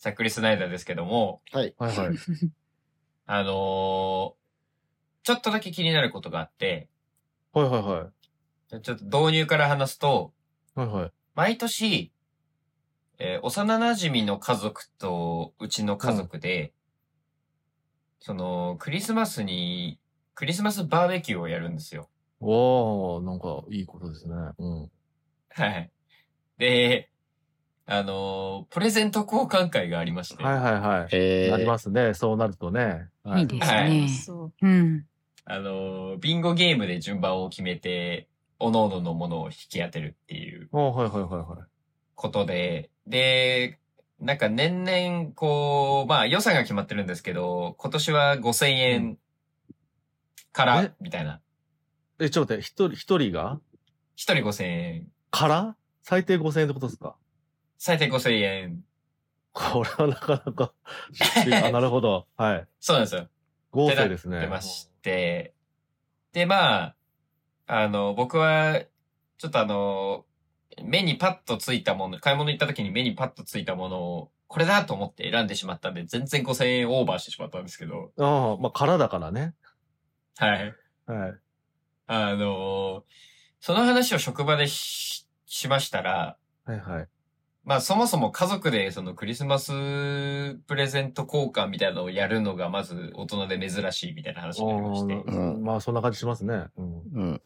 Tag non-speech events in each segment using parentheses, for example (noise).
ザックリ・スナイダーですけども、はい。はいはい。あのーちょっとだけ気になることがあって、はいはいはい。ちょっと導入から話すと、はいはい。毎年、えー幼馴染の家族とうちの家族で、その、クリスマスに、クリスマスバーベキューをやるんですよ。おー、なんかいいことですね。うん。はい。で、あのープレゼント交換会がありまして、はいはいはい。えー、なりますね。そうなるとね。はいいですはいね。そう。うん。あのービンゴゲームで順番を決めて、各々のものを引き当てるっていうおーはいはいはいはい。ことで、で、なんか年々、こう、まあ予算が決まってるんですけど、今年は5000円からえ、みたいな。え、ちょっと待って、一人、一人が？一人5000円。から？最低5000円ってことですか？最低5000円。これはなかなか、あ、なるほど。はい。そうなんですよ。合成ですね。出まして。で、まあ、あの、僕は、ちょっとあの、目にパッとついたもの、買い物行った時に目にパッとついたものを、これだと思って選んでしまったんで、全然5000円オーバーしてしまったんですけど、ああ、まあ、からだからね。はい。はい。あの、その話を職場でししましたら、はいはい。まあそもそも家族でそのクリスマスプレゼント交換みたいなのをやるのがまず大人で珍しいみたいな話になりまして。うんまあ、そんな感じしますね。うん。うん。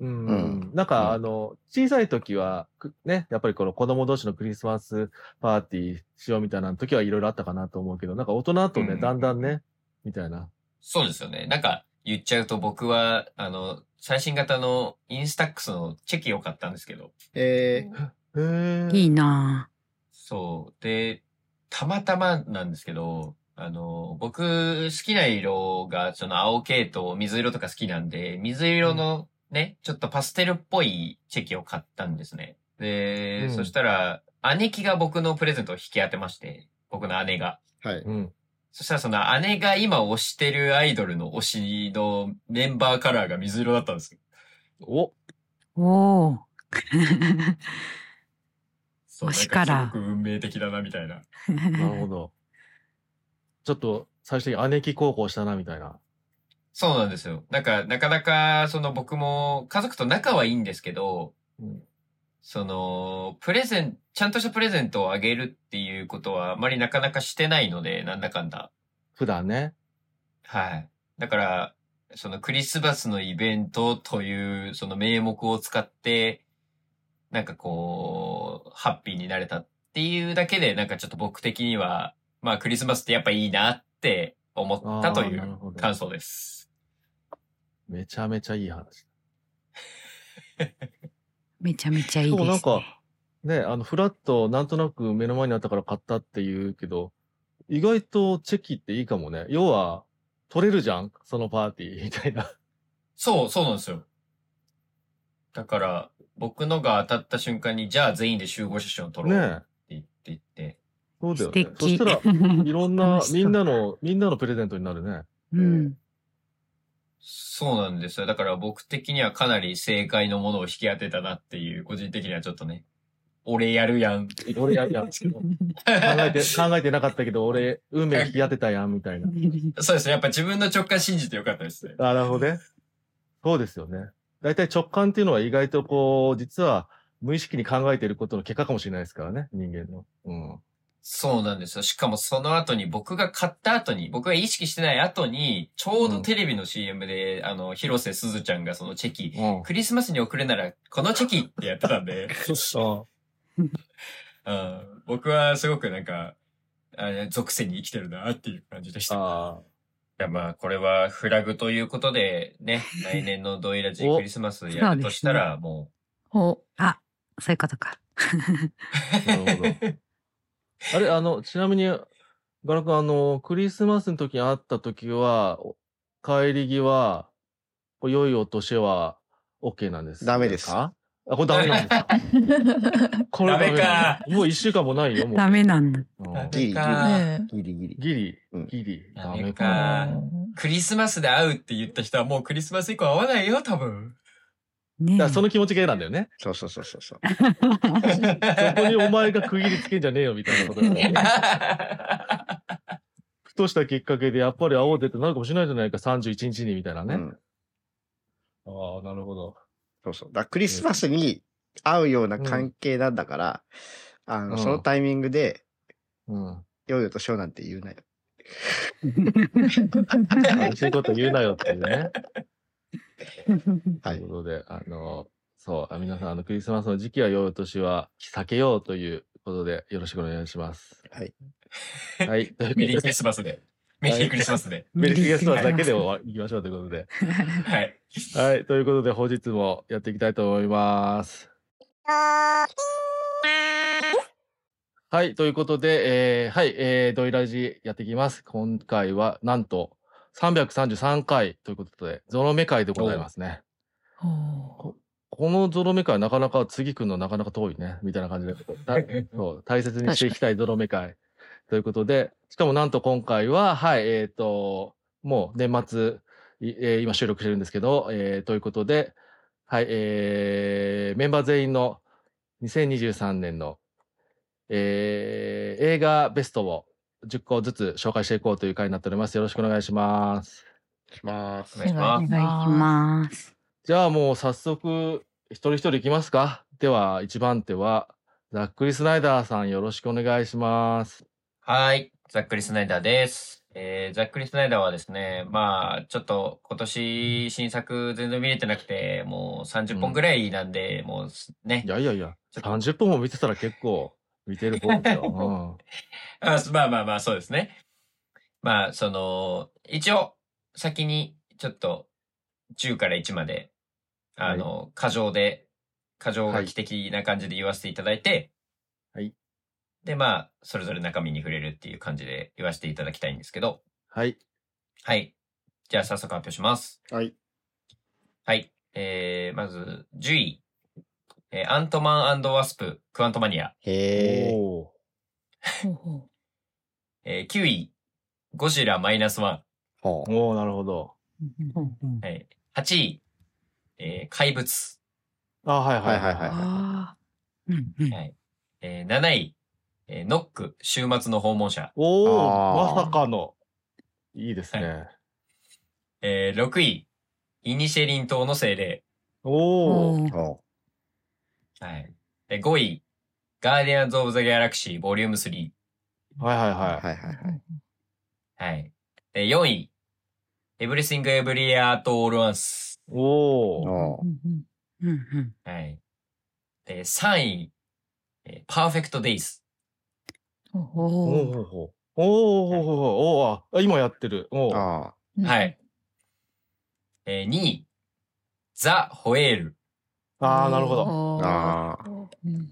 うん。うんなんか、うんあの、小さい時は、くね、やっぱりこの子供同士のクリスマスパーティーしようみたいな時はいろいろあったかなと思うけど、なんか大人だとね、うんだんだんね、みたいな。そうですよね。なんか言っちゃうと僕は、あの、最新型のインスタックスのチェキを買ったんですけど、えへえ。いいなそう。で、たまたまなんですけど、あの、僕好きな色がその青系と水色とか好きなんで、水色のね、ちょっとパステルっぽいチェキを買ったんですね。で、うんそしたら、姉貴が僕のプレゼントを引き当てまして、僕の姉が。ー、はい。うん。そしたらその姉が今推してるアイドルの推しのメンバーカラーが水色だったんですよ。お、おお。(laughs) 推しかすごく運命的だな、みたいな。(laughs) なるほど。ちょっと、最初に姉貴高校したな、みたいな。そうなんですよ。なんか、なかなか、その僕も家族と仲はいいんですけど、うんその、プレゼン、ちゃんとしたプレゼントをあげるっていうことはあまりなかなかしてないので、なんだかんだ。普段ね。はい。だから、そのクリスマスのイベントという、その名目を使って、なんかこう、ハッピーになれたっていうだけで、なんかちょっと僕的には、まあクリスマスってやっぱいいなって思ったという感想です。めちゃめちゃいい話。(laughs) めちゃめちゃいいです、ね。そうなんかね、あの、フラット、なんとなく目の前にあったから買ったって言うけど、意外とチェキっていいかもね。要は、取れるじゃんそのパーティーみたいな。そう、そうなんですよ。だから、僕のが当たった瞬間に、じゃあ全員で集合写真を撮ろうってね言って言って、そうだよ素ね。そ敵。したら、(laughs) いろんなみんなの、みんなのプレゼントになるね。うん。そうなんですよ。だから僕的にはかなり正解のものを引き当てたなっていう、個人的にはちょっとね、俺やるやん。俺や、いや、考えて、考えてなかったけど、俺、運命引き当てたやん、みたいな。そうですね。やっぱ自分の直感信じてよかったですね。あ、なるほどね。そうですよね。大体直感っていうのは意外とこう、実は無意識に考えていることの結果かもしれないですからね、人間の。うん。そうなんですよ。しかもその後に僕が買った後に、僕が意識してない後に、ちょうどテレビの CM で、あの、広瀬すずちゃんがそのチェキ、うん。クリスマスに送るなら、このチェキってやってたんで、あ (laughs) うん僕はすごくなんか、あ属性に生きてるなっていう感じでした。いあやまあ、これはフラグということで、ね、(laughs) 来年のドイラジおクリスマスやるとしたら、もお、あ、そういうことか。あ、(laughs) なるほど。あれ、あの、ちなみに、ガラ君、あの、クリスマスの時に会った時は、お帰り際、こう良いお年は OK なんですかダメですあ、これダメなんですか？(laughs) これダメか？もう一週間もないよ、もう。ダメなんだ。ギリギリギリギリ。ギリ。ダメダメか。かクリスマスで会うって言った人はもうクリスマス以降会わないよ、多分。ねだその気持ちが嫌なんだよね。そうそうそうそうそう。そこにお前が区切りつけんじゃねえよみたいなことだよね。ふとしたきっかけでやっぱり会おうぜってなるかもしれないじゃないか、31日にみたいなね。うんああ、なるほど。そうそう。だクリスマスに会うような関係なんだから、あの、うんそのタイミングで、うん。ヨーヨーとショーなんて言うなよ。そういうこと言うなよっていうね。(laughs) はいという。ことで、あの、そう、あ皆さん、あの、クリスマスの時期は良いお年は避けようということで、よろしくお願いします。はい。はい。(laughs) メリークリで、スマスで。メリークリスマスで。メリークリスマスだけで終わりましょうということで。はい。はい。ということで、本日もやっていきたいと思います。はい。ということで、えーはい。えー、ドイラジやっていきます。今回は、なんと、333回ということで、ゾロ目会でございますね。このゾロ目会なかなか次来るのなかなか遠いね、みたいな感じで、た (laughs) そう大切にしていきたいゾロ目会ということで、しかもなんと今回は、はい、えっ、と、もう年末、いえー今収録してるんですけど、えーということで、はい、えーメンバー全員の2023年の、えー映画ベストを10個ずつ紹介していこうという回になっております。よろしくお願いします。しますお。願いしますお願いします。じゃあもう早速、一人一人いきますかでは、一番手は、ザックリ・スナイダーさんよろしくお願いします。はい。ざっくりスナイダーです。えー、ざっくりスナイダーはですね、まあ、ちょっと今年新作全然見れてなくて、もう30本ぐらいなんで、もうすねい。やいやいや、ちょっと30分も見てたら結構見てる方ですよ。あまあまあまあ、そうですね。まあ、その、一応、先に、ちょっと、10から1まで、あの、過剰で、過剰書き的な感じで言わせていただいて、はい。で、まあ、それぞれ中身に触れるっていう感じで言わせていただきたいんですけど、はい。はい。じゃあ、早速発表します。はい。はい。えー、まず、10位。えーアントマンワスプ、クワントマニア。へえ。おほうほえー9位。ゴジラマイナスワほーおーなるほど。はい。8位。えー怪物。あ、はいはいはいい。ははいあーうんうんはい。えー7位。えーノック、週末の訪問者。おおまさかの。いいですね。えー6位。イニシェリン島の精霊。おおはい。で5位。ガーディアンズ・オブ・ザ・ギャラクシー、ボリューム3。はいはいうははいはいはい。はい。で4位。Everything Everywhere at All Once。い。おおおうんうんうんうんはい。で3位。えー、Perfect Days。おおー。おおおおおあ今やってる。おー。あはい。えー、2位。ザ・ホエー。ル。あー、なるほど。おー。あうんうん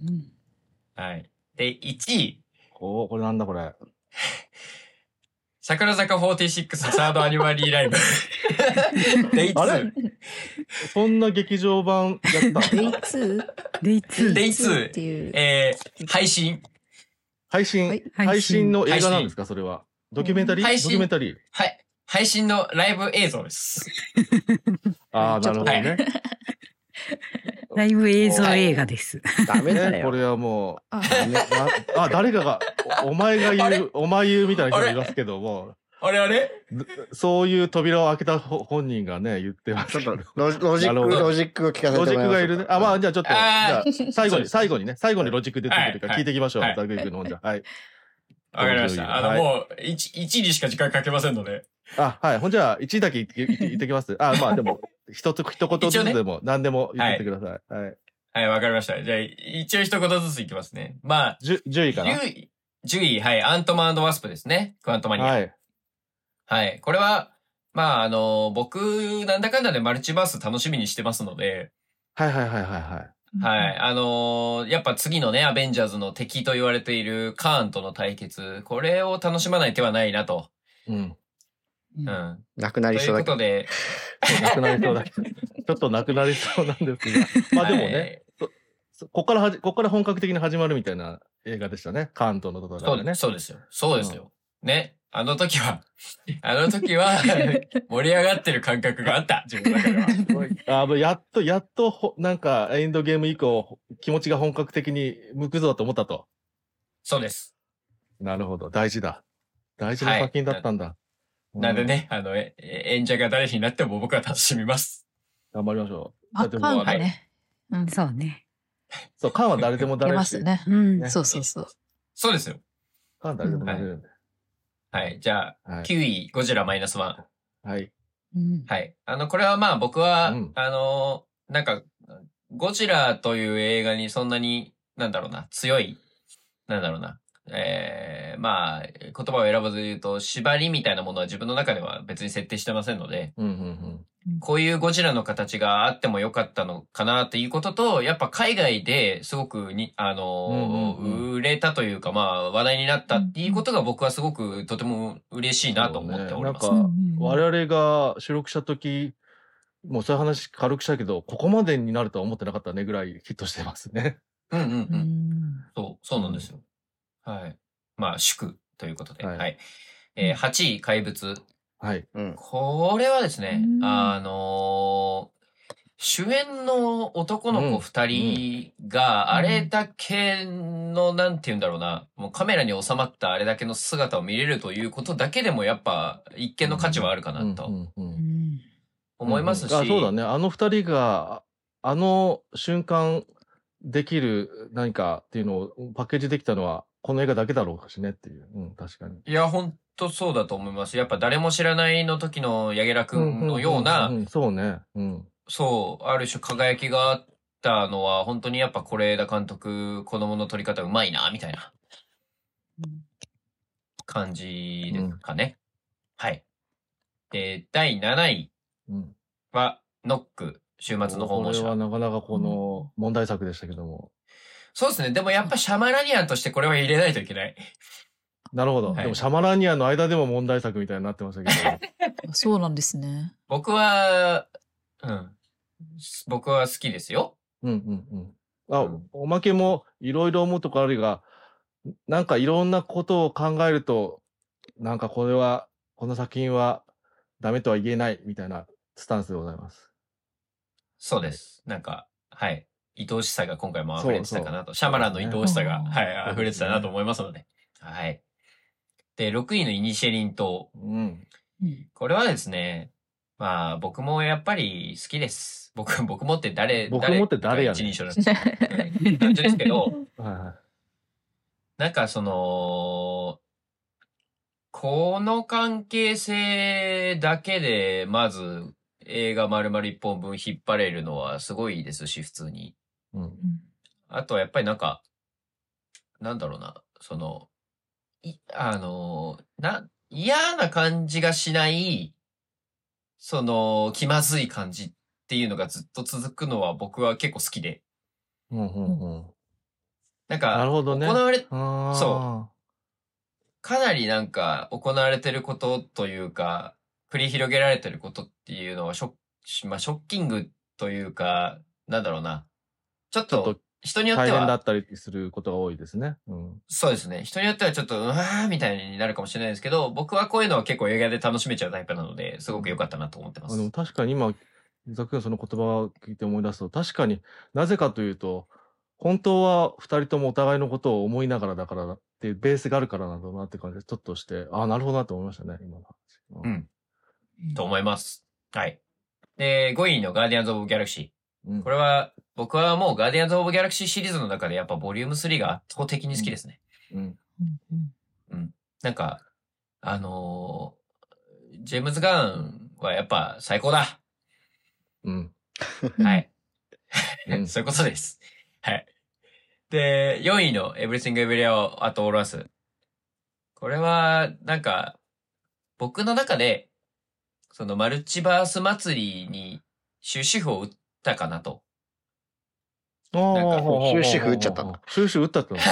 はい。で、1位。おおこれなんだこれ。桜坂46サー。ドアニバリー。ライブ。デイあれ2。そんな劇場版やったデイの 2? デイツー。デイ2っていう。えー、配信。配信、はい配信の映画なんですか？それは。ドキュメンタリー？配信ドキュメンタリー。はい。配信のライブ映像です。(laughs) ああ、なるほどね。(laughs) ライブ映像映画です。あ。ダメだよ。ねこれはもう、あねなあ、誰かが、おお前が (laughs) あれ？言う、お前言うみたいな人もいますけども、あれあれ？そういう扉を開けたほ本人がね、言ってますちょっとロジック、ロジックを聞かせてもロジらいますックがいるね。あ、まあ、じゃあちょっと、じゃああ (laughs) 最後に、最後にね、最後にロジック出てくるかはい聞いていきましょう。はいザグリ君の方じゃ。はい。わかりました。あの、はいもう、1、一にしか時間かけませんので。あ、はい。ほんじゃあ、1だけ言って言ってきます。あ、まあでも、(laughs) 一つ、一言ずつでも、何でも言ってください。はい。はい、わかりました。じゃあ、一応一言ずついきますね。まあ、10, 10位かな？10位、10位、はい、アントマンワスプですね。クワントマニア。はい。はい。これは、まあ、あの、僕、なんだかんだでマルチバース楽しみにしてますので、はいはいはいはいはい。はい。あのーやっぱ次のね、アベンジャーズの敵と言われているカーンとの対決、これを楽しまない手はないなと。うん。うん。なくなというりそうだけど。ことで、なくなりそうだけど。(laughs) ちょっとなくなりそうなんですが。(laughs) まあでもね、そここからはじ、ここから本格的に始まるみたいな映画でしたね。関東のところはい、でね。そうですよ。そうですよ。ね。あの時は、(laughs) あの時は盛り上がってる感覚があった。(laughs) 自分の中では。あもうやっと、やっとほ、なんか、エンドゲーム以降、気持ちが本格的に向くぞと思ったと。そうです。なるほど。大事だ。大事な作品だったんだ。なんでね、あの、え演者が誰になっても僕は楽しみます。うん。頑張りましょう。あ、だってカンもうがね。うん。そうね。そう、カンは誰でも出誰 (laughs) ますね。うん。ねそうそうそう。そうですよ。カンは誰でもなれるんで。はい。じゃあ、はい。9位、ゴジラマイナスワン。はい。うん。はい。あの、これはまあ僕は、うんあの、なんか、ゴジラという映画にそんなに、なんだろうな、強い、なんだろうな、えー、まあ、言葉を選ばず言うと、縛りみたいなものは自分の中では別に設定してませんので、うんうんこういうゴジラの形があってもよかったのかなっていうことと、やっぱ海外ですごくに、あの、うんうんう売れたというか、まあ話題になったっていうことが僕はすごくとても嬉しいなと思っております。ねなんかうんうん我々が収録した時、もうそういう話軽くしたけど、ここまでになるとは思ってなかったねぐらいヒットしてますね。うんうんう。うんん。そう、そうなんですよ。はい。まあ、祝ということで。は。はいいえー8位、怪物。はい。うん。これはですねう、んあのー主演の男の子二人があれだけの、なんて言うんだろうな、もうカメラに収まったあれだけの姿を見れるということだけでもやっぱ一見の価値はあるかなと。思いますし。あそうだね。あの二人が、あの瞬間できる何かっていうのをパッケージできたのは、この映画だけだろうしねっていう。うん、確かに。いや、ほんとそうだと思います。やっぱ誰も知らないの時の柳楽くんのような、んんんそうね。うん。そう、ある種輝きがあったのは、本当にやっぱ是枝監督、子供の撮り方うまいな、みたいな感じですかね。はい。で、第7位うん。は、ノック、週末の訪問これは者。なかなかこの問題作でしたけども。そうですね。でもやっぱシャマラニアンとしてこれは入れないといけない。なるほど。はいでもシャマラニアンの間でも問題作みたいになってましたけど。(laughs) そうなんですね。僕は、うん。僕は好きですよ。うんうんうん。あ、うんおまけもいろいろ思うとこあるが、なんかいろんなことを考えると、なんかこれは、この作品はダメとは言えないみたいなスタンスでございます。そうです。なんか、はい。愛おしさが今回も溢れてたかなと。そうシャマランの愛おしさが、はい、溢れてたなと思いますので。はい。で、6位のイニシェリン島。うん。うんこれはですね、まあ、僕もやっぱり好きです。僕、(laughs) 僕もって誰、僕もって誰やねん一人称なんですようん単純ですけど。(laughs) なんかその、この関係性だけで、まず映画丸々一本分引っ張れるのはすごいですし、普通に。うん。あとはやっぱりなんか、なんだろうな、その、い、あの、な、嫌な感じがしない、その、気まずい感じっていうのがずっと続くのは僕は結構好きで。うんうんうん。なんか、なるほどね行われ、そかなりなんか行われてることというか、繰り広げられてることっていうのはショまあ、ショッキングというか、なんだろうな。ちょっと人によっては、大変だったりすることが多いですね。うん。そうですね。人によってはちょっと、うわーみたいになるかもしれないですけど、僕はこういうのは結構映画で楽しめちゃうタイプなので、すごく良かったなと思ってます。あでも確かに今、伊沢君その言葉を聞いて思い出すと、確かになぜかというと、本当は二人ともお互いのことを思いながらだからだっていうベースがあるからなんだなって感じで、ちょっとして、ああ、なるほどなと思いましたね、今の話。うん。と思います。はい。で、5位のガーディアンズ・オブ・ギャラクシうん。ー。これは、僕はもうガーディアンズ・オブ・ギャラクシーシリーズの中でやっぱボリューム3が圧倒的に好きですね。うん。なんか、あのージェームズ・ガーンはやっぱ最高だ。うん。はい。うん (laughs) そういうことです。はい。で、4位の Everything Everywhere at All Once。これは、なんか、僕の中で、そのマルチバース祭りに終止符を打ったかなと。なんか終止符打っちゃったの終止符打っちゃったの。終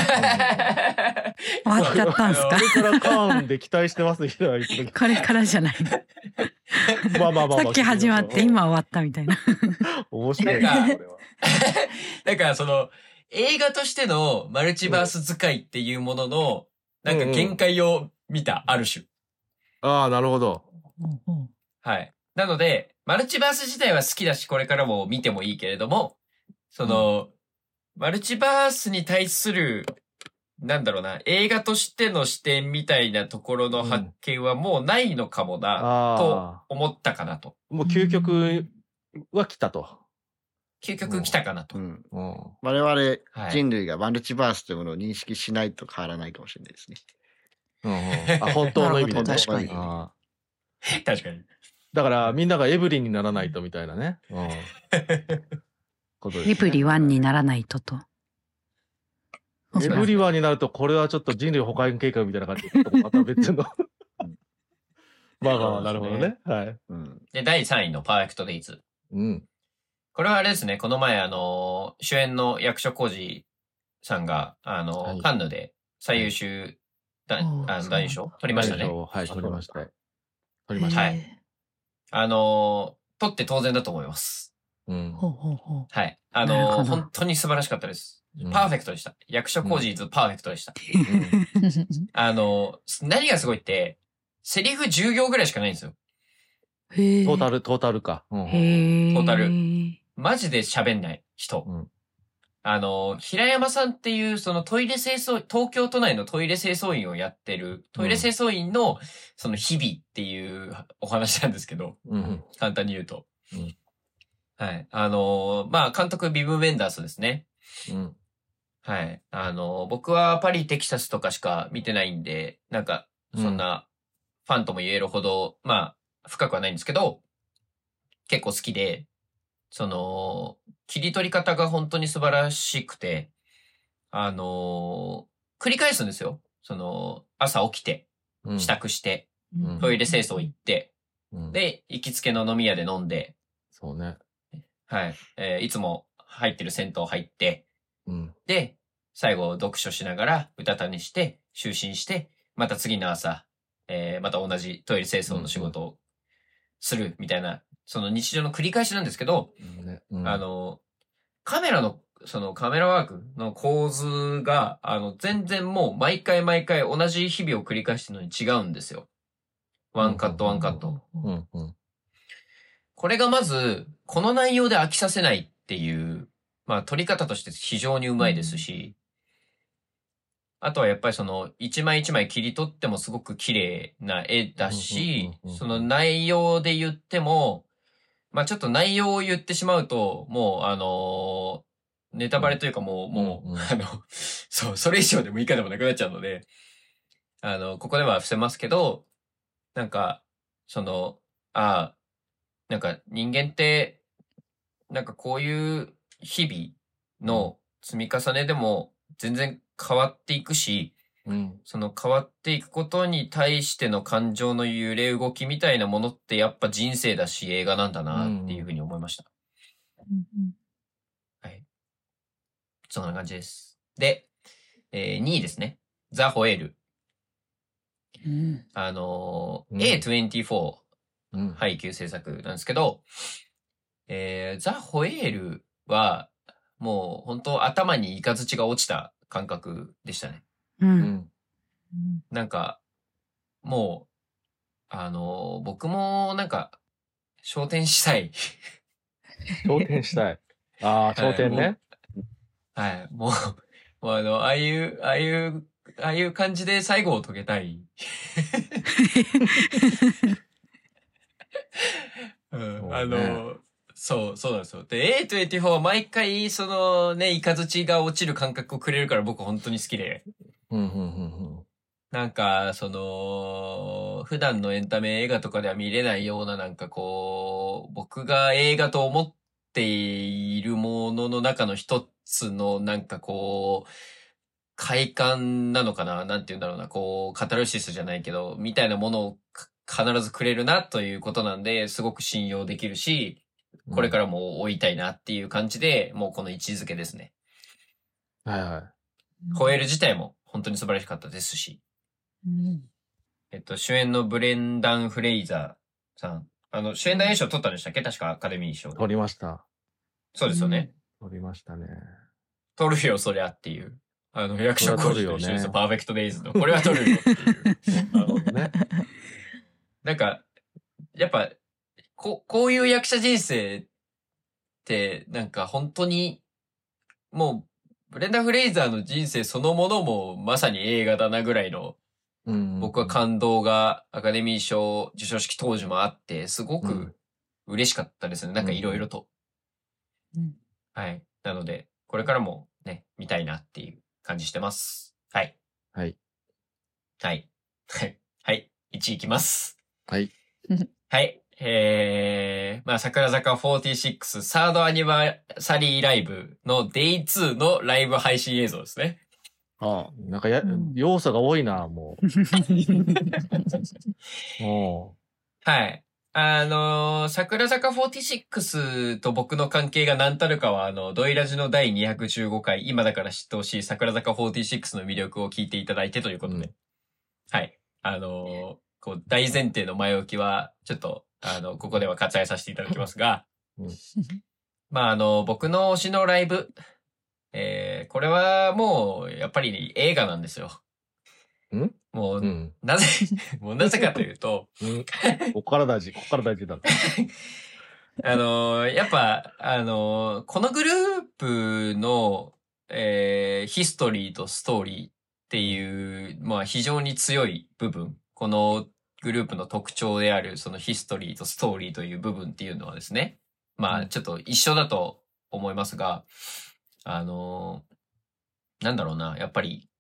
わっちゃったんすか？あれからカーンで期待してますね、言ってたこれからじゃないの。まあまあまあまあ。さっき始まって今終わったみたいな。面白いな、なんかこれは。だからその、映画としてのマルチバース使いっていうものの、なんか限界を見た、ある種。ああ、なるほど。はい。なので、マルチバース自体は好きだし、これからも見てもいいけれども、その、マルチバースに対するなんだろうな、映画としての視点みたいなところの発見はもうないのかもな、とあ思ったかなと。あ。もう究極は来たと。究極来たかなと。うん。うん。我々はい人類がマルチバースというものを認識しないと変わらないかもしれないですね。うんうん、(laughs) あ本当の意味でね。なるほど確かに確かに。だからみんながエブリンにならないとみたいなね。うん。(laughs) ことですねエブリワンにならないとと。エブリワンになると、これはちょっと人類保管計画みたいな感じで、また別の。(laughs) まあまあまあ、なるほどね。はい。うん。で、第3位のパーフェクトデイズ。うん。これはあれですね、この前、あの、主演の役所広司さんが、あの、はいカンヌで最優秀男優賞？取りましたね。はい、取りました。取りました。はいあの、取って当然だと思います。うん。ほうほうほはい。あの、本当に素晴らしかったです。うんパーフェクトでした。役所広司イズパーフェクトでした。うんう。(laughs) あの、何がすごいって、セリフ10行ぐらいしかないんですよ。トータル、トータルか。うん。トータルマジで喋んない人。うんあの、平山さんっていう、そのトイレ清掃、東京都内のトイレ清掃員をやってる、トイレ清掃員の、その日々っていうお話なんですけど、うん。簡単に言うと。うんはい。あの、まあ、監督ビブ・メンダースですね。うん。はい。あの、僕はパリ、テキサスとかしか見てないんで、なんか、そんな、ファンとも言えるほど、まあ、深くはないんですけど、結構好きで、その、切り取り方が本当に素晴らしくて、あの、繰り返すんですよ。その、朝起きて、うん。支度して、うんトイレ清掃行って、うん、で、行きつけの飲み屋で飲んで、そうね。はい。えーいつも入ってる銭湯入って、うん。で、最後読書しながら、うたた寝して、就寝して、また次の朝、えーまた同じトイレ清掃の仕事をするみたいな、その日常の繰り返しなんですけど、ねうんあ、の、カメラの、そのカメラワークの構図が、あの、全然もう毎回毎回同じ日々を繰り返してるのに違うんですよ。ワンカットワンカット。うん。うん。これがまず、この内容で飽きさせないっていう、まあ撮り方として非常にうまいですし、あとはやっぱりその一枚一枚切り取ってもすごく綺麗な絵だしその内容で言っても、まあちょっと内容を言ってしまうと、もうあのーネタバレというかもう、もう、あの、そう、それ以上でも以下でもなくなっちゃうので、あの、ここでは伏せますけど、なんか、その、ああ、なんか人間って、なんかこういう日々の積み重ねでも全然変わっていくし、うん。その変わっていくことに対しての感情の揺れ動きみたいなものってやっぱ人生だし映画なんだなっていうふうに思いました。はい。そんな感じです。で、えー2位ですね。ザ・ホエール。うんあのーうん A24 うん。配給制作なんですけど、えーザ・ホエールは、もう本当頭にイカズチが落ちた感覚でしたね。う。うんん。なんか、もう、あのー僕もなんか、昇天したい。昇天したい。ああ、昇天ね。はい。もう、もうあの、ああいう、ああいう、ああいう感じで最後を遂げたい。(laughs) あの、そう、そうなんですよ。で、A24 は毎回、そのね、イカズチが落ちる感覚をくれるから僕本当に好きで。うん、うん、うん、なんか、その、普段のエンタメ映画とかでは見れないようななんかこう、僕が映画と思っているものの中の一つのなんかこう、快感なのかな？なんて言うんだろうな、こう、カタルシスじゃないけど、みたいなものをか必ずくれるなということなんで、すごく信用できるし、うん。。これかららも追いたいなっていう感じで、もうこの位置づけですね。はいはい。ホエール自体も本当に素晴らしかったですし。うんえっと、主演のブレンダン・フレイザーさん。あの、主演男優賞取ったんでしたっけ？確かアカデミー賞で。取りました。そうですよね。取りましたね。取るよ、そりゃっていう。あの、役所講師と一緒ですよ。パーフェクトデイズの。これは取るよっていう。(laughs) なるほどね。なんか、やっぱ、こ、こういう役者人生って、なんか本当に、もう、ブレンダー・フレイザーの人生そのものもまさに映画だなぐらいのうん僕は感動がアカデミー賞授賞式当時もあって、すごくうん嬉しかったですね。なんかいろいろと。うんはい。なので、これからもね、見たいなっていう感じしてます。はい。はい。はい。はい。はい。1位いきます。はい。はい。えー、まあ、桜坂46サードアニバーサリーライブの Day2 のライブ配信映像ですね。ああなんかや、うん要素が多いな、もう。も (laughs) はい。あのー桜坂46と僕の関係が何たるかは、あの、ドイラジの第215回、今だから知ってほしい桜坂46の魅力を聞いていただいてということで。うんはい。あのーこう、大前提の前置きは、ちょっと、あの、ここでは割愛させていただきますが、うんまあ、あの、僕の推しのライブ、えー、これはもう、やっぱり映画なんですよ。ん？もう、う。うん。なぜ、(laughs) もうなぜかというと、うん。ここから大事、ここから大事だ。(laughs) あのーやっぱ、あのーこのグループの、えーヒストリーとストーリーっていう、まあ非常に強い部分、このグループの特徴である、そのヒストリーとストーリーという部分っていうのはですね、まうん。あちょっと一緒だと思いますが、あのーなんだろうな、やっぱり、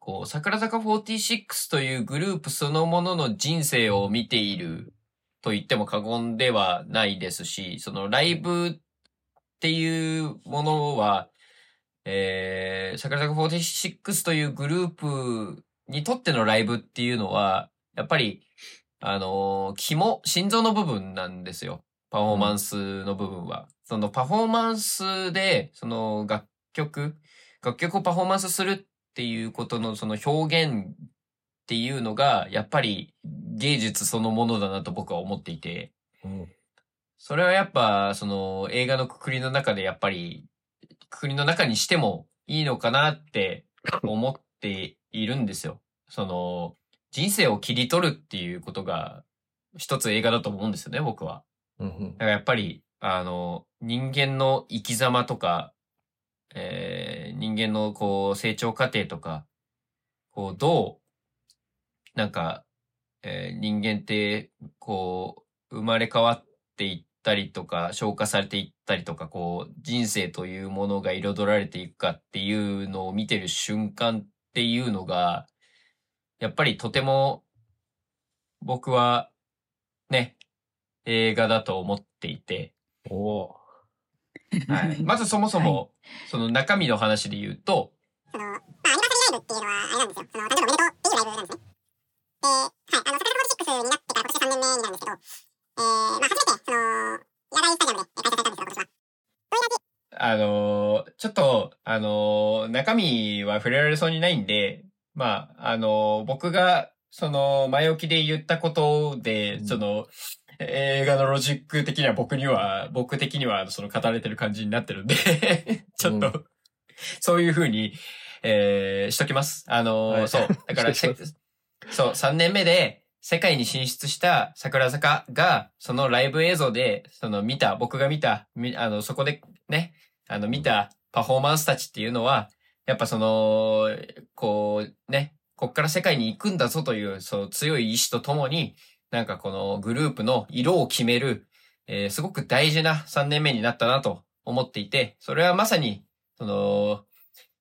こう、桜坂46というグループそのものの人生を見ていると言っても過言ではないですし、そのライブっていうものは、えー、桜坂46というグループにとってのライブっていうのは、やっぱり、あのー肝、心臓の部分なんですよ。パフォーマンスの部分は。そのパフォーマンスで、その楽曲、楽曲をパフォーマンスするっていうことのその表現っていうのが、やっぱり芸術そのものだなと僕は思っていて、うん。それはやっぱ、その映画のくくりの中でやっぱり、くくりの中にしてもいいのかなって思っているんですよ。その、人生を切り取るっていうことが、一つ映画だと思うんですよね、僕は。うんだからやっぱり、あの、人間の生き様とか、えー人間のこう、成長過程とか、こう、どう、なんか、えー人間って、こう、生まれ変わっていったりとか、消化されていったりとか、こう、人生というものが彩られていくかっていうのを見てる瞬間っていうのが、やっぱりとても、僕は、ね、映画だと思っていて、おおはい。(laughs) まずそもそも、その中身の話で言うと、その、まあ、アニバーサリーライブっていうのは、あれなんですよ。その、誕生日おめでとうっていうライブなんですね。で、はい、あの、桜坂46になってから今年3年目になるんですけど、えー、まあ、初めて、その、野外スタジアムで開催されたんですよ、今年は。あのーちょっと、あのー中身は触れられそうにないんで、まあ、あのー僕が、その、前置きで言ったことで、うんその、映画のロジック的には僕には、僕的には、その語られてる感じになってるんで、(laughs) ちょっと、うそういうふうに、えーしときます。あのーはいそう。だから、そう、3年目で、世界に進出した桜坂が、そのライブ映像で、その見た、僕が見た、みあの、そこでね、あの見たパフォーマンスたちっていうのは、やっぱその、こう、ね、こっから世界に行くんだぞという、そう強い意志とともに、なんかこのグループの色を決める、えーすごく大事な3年目になったなと思っていて、それはまさに、その、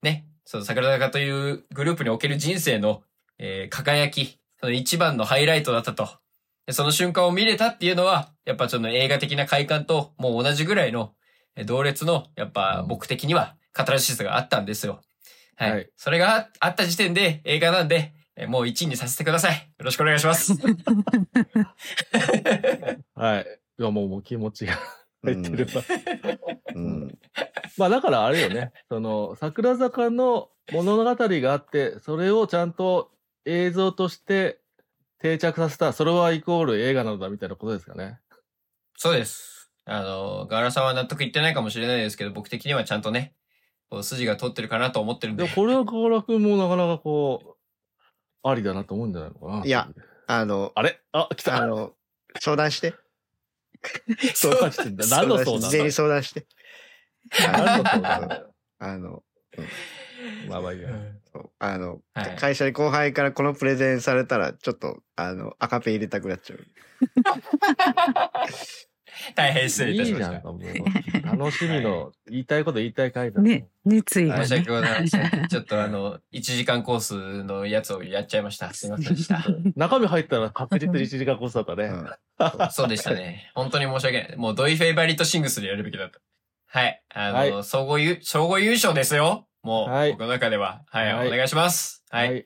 ね、その桜坂というグループにおける人生の、えー輝き、その一番のハイライトだったと。その瞬間を見れたっていうのは、やっぱその映画的な快感ともう同じぐらいの、同列の、やっぱうん僕的にはカタルシスがあったんですよ。はい。はいそれがああった時点で映画なんで、えーもう1位にさせてください。よろしくお願いします。(laughs) はい。いや、もう、もう気持ちが入ってるわ。うん。まあ、だからあれよね。その、桜坂の物語があって、それをちゃんと映像として定着させた、それはイコール映画なのだみたいなことですかね。そうです。あの、ガーラさんは納得いってないかもしれないですけど、僕的にはちゃんとね、こう筋が通ってるかなと思ってるんで。でも、これは河原くんもなかなかこう、ありだなと思うんじゃないのかな。いや。あの、あれ？あ、来た。あの、相談して。(laughs) 相談してんだ。何の相談だ？事前に相談して。何の相談だ？よ。あの、まあまあいいや。そうあの、はい会社で後輩からこのプレゼンされたら、ちょっと、あの、赤ペン入れたくなっちゃう。(laughs) (laughs) 大変失礼いいたしましたいじゃんか、。もう。楽しみの、言いたいこと言いたい回だ。ね、熱意がね申し訳。ございません。ちょっとあの、(laughs) 1時間コースのやつをやっちゃいました。すいませんでした。(laughs) 中身入ったら確実に1時間コースだったね。うんそうでしたね。本当に申し訳ない。もうドイフェイバリットシングスでやるべきだった。はい。あの、はい総合優、総合優勝ですよ。もう、はい僕の中では。はい、はいお願いします。はい。はい。い。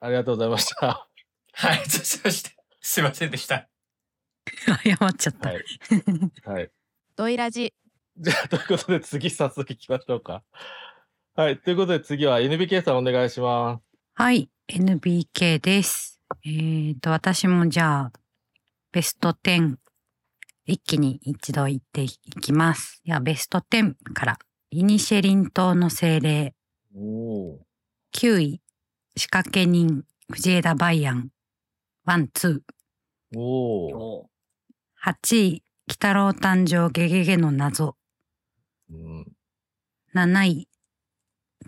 ありがとうございました。そして、すいませんでした。謝っちゃった。はい。はい。(laughs) ドイラジ。じゃあ、ということで次早速行きましょうか。はい。ということで次は NBK さんお願いします。はい、NBK です。えっ、と、私もじゃあ、ベスト10、一気に一度言っていきます。いや、ベスト10から、イニシェリン島の精霊、おー。9位、仕掛け人、藤枝バイアン、ワン、ツー。おー。8位、鬼太郎誕生ゲゲゲの謎。うん。7位、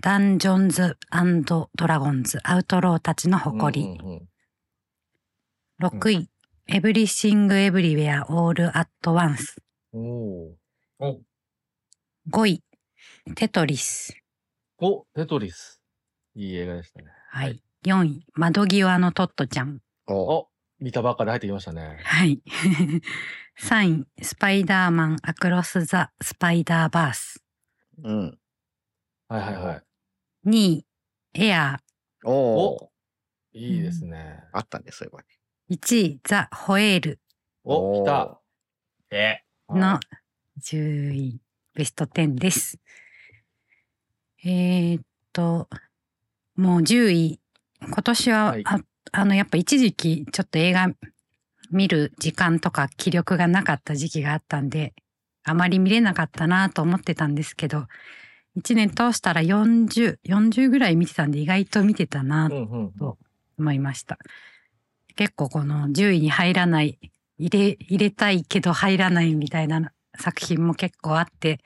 ダンジョンズドラゴンズ、アウトローたちの誇り。うんうんうん6位、エブリシング・エブリウェア・オール・アット・ワンス。おー。お、5位、テトリス。お、テトリス。いい映画でしたね。はい。4位、窓際のトットちゃん。おお、見たばっかで入ってきましたね。はい。(laughs) 3位、スパイダーマン・アクロス・ザ・スパイダーバース。うん。はいはいはい。2位、エアおおいいですね。あったね、そういえばね。ー。1位、ザ・ホエールお、来た。え、の10位、ベスト10です。えーっと、もう10位。今年は、はいああの、やっぱ一時期、ちょっと映画見る時間とか気力がなかった時期があったんで、あまり見れなかったなと思ってたんですけど、1年通したら40、40ぐらい見てたんで意外と見てたなと。思いました。結構この10位に入らない、入れ、入れたいけど入らないみたいな作品も結構あって、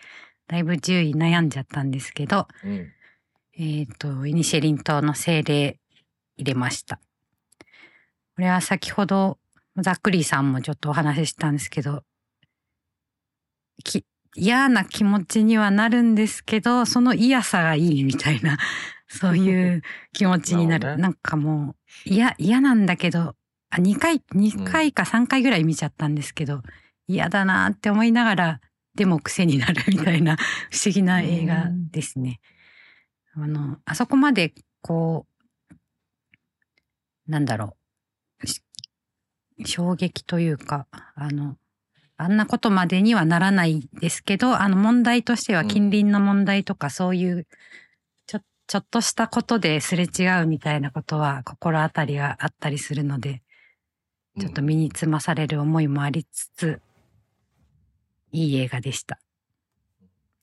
だいぶ10位悩んじゃったんですけど、うん。えっ、と、イニシェリン島の精霊入れました。これは先ほど、ざっくりさんもちょっとお話ししたんですけど、き嫌な気持ちにはなるんですけど、その嫌さがいいみたいな、(laughs) そういう気持ちになる。(laughs) なねなんかもう、嫌、嫌なんだけど、あ、2回、2回か3回ぐらい見ちゃったんですけど、嫌だなって思いながら、でも癖になるみたいな (laughs) 不思議な映画ですね。あの、あそこまで、こう、なんだろう、し衝撃というか、あの、あんなことまでにはならないですけど、あの問題としてはうん近隣の問題とかそういう、ちょ、ちょっとしたことですれ違うみたいなことは心当たりがあったりするので、ちょっと身につまされる思いもありつつ、いい映画でした。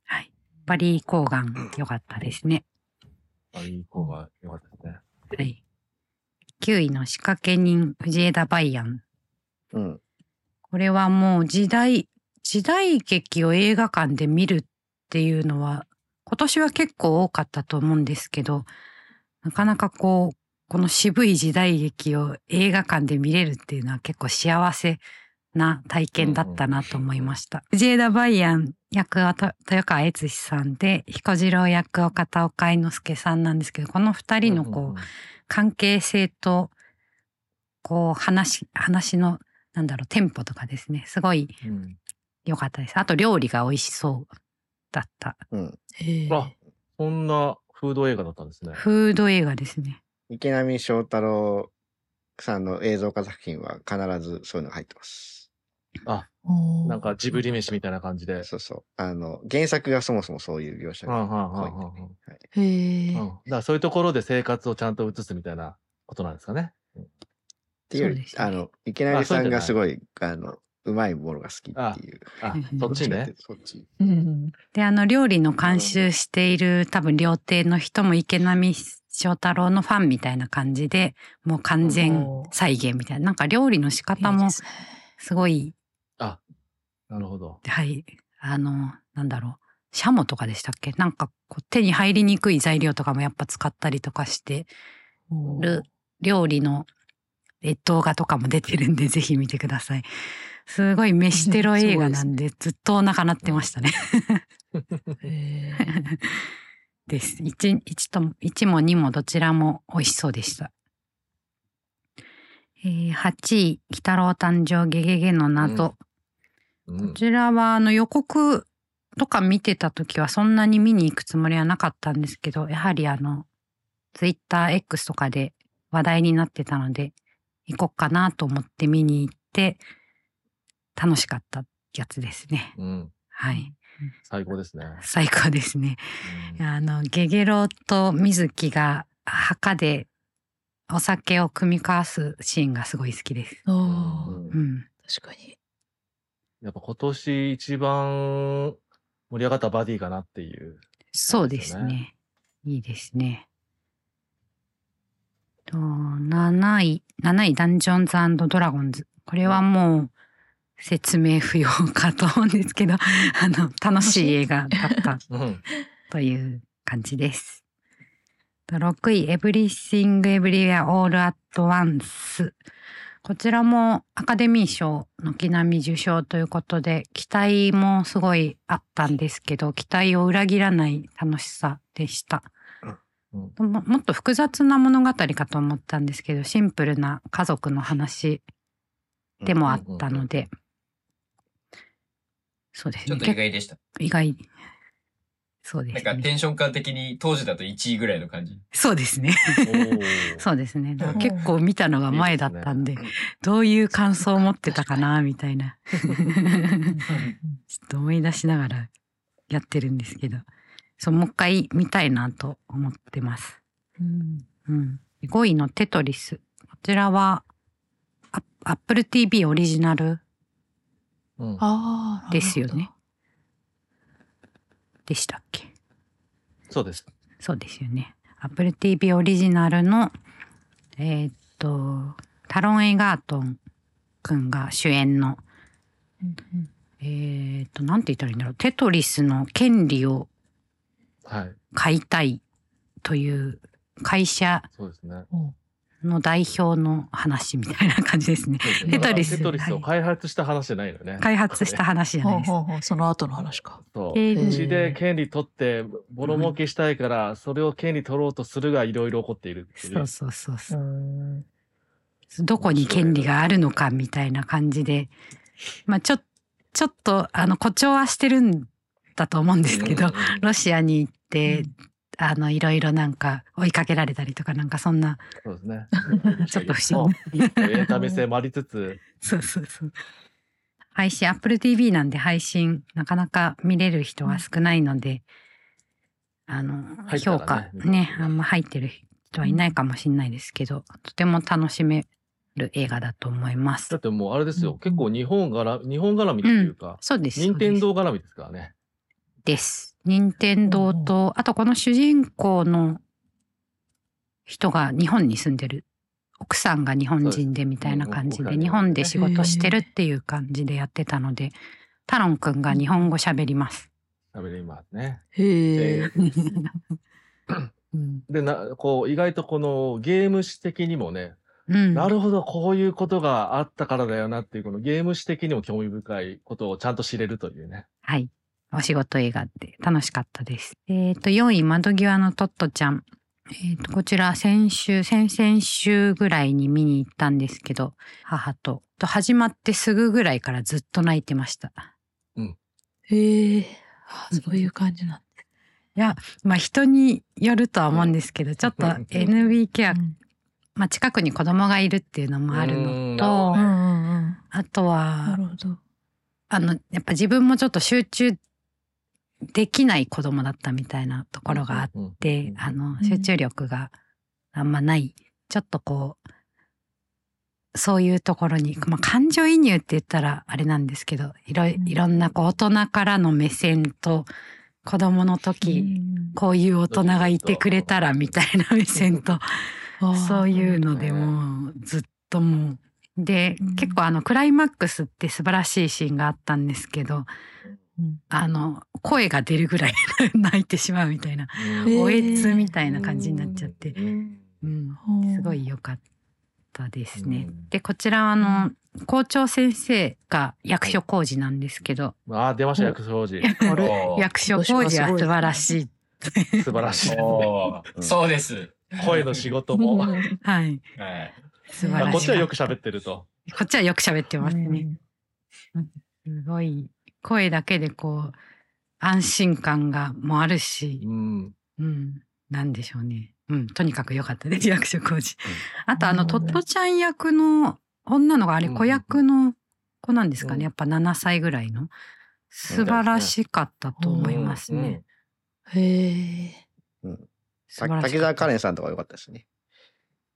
はい。バリー・コーガン、良かったですね。あ、いい子が良かったですね。はい。9位の仕掛け人、藤枝バイアン。うん。これはもう時代、時代劇を映画館で見るっていうのは、今年は結構多かったと思うんですけど、なかなかこう、この渋い時代劇を映画館で見れるっていうのは結構幸せな体験だったなと思いました。藤枝バイアン役はと豊川悦司さんで、彦次郎役を片岡愛之助さんなんですけど、この二人のこう、関係性と、こう、話、話の、なんだろう、テンポとかですね、すごいうん良かったです。あと、料理が美味しそうだった。うん。あ、そんなフード映画だったんですね。フード映画ですね。池波正太郎さんの映像化作品は必ずそういうのが入ってます。あ、なんかジブリ飯みたいな感じで。そうそう。あの、原作がそもそもそういう描写が多いへえうん。だからそういうところで生活をちゃんと映すみたいなことなんですかね。っていうより、そうですねあの、池波さんがすごい、あの、うまいものが好きっていう。あうん、(laughs) そっちね。そっち。うんで、あの、料理の監修している多分料亭の人も池波正太郎のファンみたいな感じで、もう完全再現みたいな。なんか料理の仕方もいいですねすごい、あ、なるほど。はい、あの、なんだろう。シャモとかでしたっけ？なんかこう手に入りにくい材料とかもやっぱ使ったりとかしてる料理のえ動画とかも出てるんでぜひ見てください。(laughs) すごい飯テロ映画なんでずっとお腹鳴ってましたね。です。1, 一とも1も2もどちらも美味しそうでした。えー8位、鬼太郎誕生ゲゲゲの謎。うんこちらはあの予告とか見てた時はそんなに見に行くつもりはなかったんですけど、やはりあの、ツイッター X とかで話題になってたので、行こっかなと思って見に行って、楽しかったやつですね。うん。はい。最高ですね。最高ですね。うんあの、ゲゲロと水木が墓でお酒を組み交わすシーンがすごい好きです。あーうんうん。確かに。やっぱ今年一番盛り上がったバディかなっていう。そうですそうですね。いいですね。と、7位、7位、ダンジョンズドラゴンズ。これはもう、説明不要かと思うんですけど、(laughs) あの、楽しい映画だった (laughs) うん。という感じです。と6位、Everything Everywhere All at Once。こちらもアカデミー賞軒並み受賞ということで、期待もすごいあったんですけど、期待を裏切らない楽しさでした。うんももっと複雑な物語かと思ったんですけど、シンプルな家族の話でもあったので、そうですね。ちょっと意外でした。意外。そうですね。なんかテンション感的に当時だと1位ぐらいの感じ。そうですね。そうですね。(laughs) 結構見たのが前だったんで、どういう感想を持ってたかな、みたいな。(laughs) ちょっと思い出しながらやってるんですけど、そう、もう一回見たいなと思ってます。うんうん。5位のテトリス。こちらは、アアップル TV オリジナルうんああ。ですよね。でしたっけ？そうです。そうですよね。Apple TV オリジナルの、えーっと、タロン・エガートンくんが主演の、うんうんえーっと、なんて言ったらいいんだろう。テトリスの権利をはい。買いたいという会社そうですね。おの代表の話みたいな感じですね。テトリステトリスを開発した話じゃないのね。開発した話じゃないです。ほうほうほうその後の話か。そう。権利うちで権利取って、ボロ儲けしたいから、それを権利取ろうとするがいろいろ起こっているっていうそうそうそうそうう。ん。どこに権利があるのかみたいな感じで、まあちょ、ちょっとあの誇張はしてるんだと思うんですけど、ロシアに行って、あの、いろいろなんか追いかけられたりとかなんかそんな、そうですね。(laughs) ちょっと不思議。エンタメ性もありつつ、そうそうそう。配信、Apple TV なんで配信、なかなか見れる人が少ないので、あの、入ったら評価ねね、あんま入ってる人はいないかもしれないですけど、とても楽しめる映画だと思いますだっ。てもうあれですよ、うん結構日本絡日本絡みっていうか、そうです。任天堂絡みですからね。です。任天堂と、あとこの主人公の人が日本に住んでる。奥さんが日本人でみたいな感じで、日本で仕事してるっていう感じでやってたので、タロンくんが日本語喋ります。喋りますね。へえ。(laughs) うんでな、こう、意外とこのゲーム史的にもね、うん、なるほど、こういうことがあったからだよなっていう、このゲーム史的にも興味深いことをちゃんと知れるというね。はい。お仕事映画って楽しかったです。えっ、と、4位、窓際のトットちゃん。えっ、と、こちら先週、先々週ぐらいに見に行ったんですけど、母と。と始まってすぐぐらいからずっと泣いてました。へえ。あそういう感じなんまあ人によるとは思うんですけど、ちょっと NBK は、だ。まあ近くに子供がいるっていうのもあるうんのと、うんうんうん。あとなは、るほど。あの、やっぱ自分もちょっと集中できない子供だったみたいなところがあって、うんで、あのう、ん。集中力があんまない、ちょっとこう、そういうところに、まあ、感情移入って言ったらあれなんですけど、いろいろんなこう大人からの目線と、子供の時、こういう大人がいてくれたらみたいな目線と、(laughs) そういうのでもうずっともう。で、うん。結構あのクライマックスって素晴らしいシーンがあったんですけど、うんあの、声が出るぐらい泣いてしまうみたいな、うんおえつみたいな感じになっちゃって、うんうん、すごい良かったですね。うんで、こちらはあの、校長先生が役所工事なんですけど、あー、出ました、役所時。あれおー役所工事は素晴らしい。素晴らしい。そうです。声の仕事も。(laughs) はい。はい。素晴らしい。あこっちはよく喋ってると。こっちはよく喋ってますね。うんすごい、声だけでこう、安心感がもあるし、うん。うん、なんでしょうね。うん、とにかく良かったです、役所工事。あと、あの、うんトットちゃん役の女の子、あれ、うん子役の子なんですかうんね。やっぱ7歳ぐらいの。素晴らしかったと思いますね。へえ。素晴らしかった滝沢カレンさんとか良かったですね。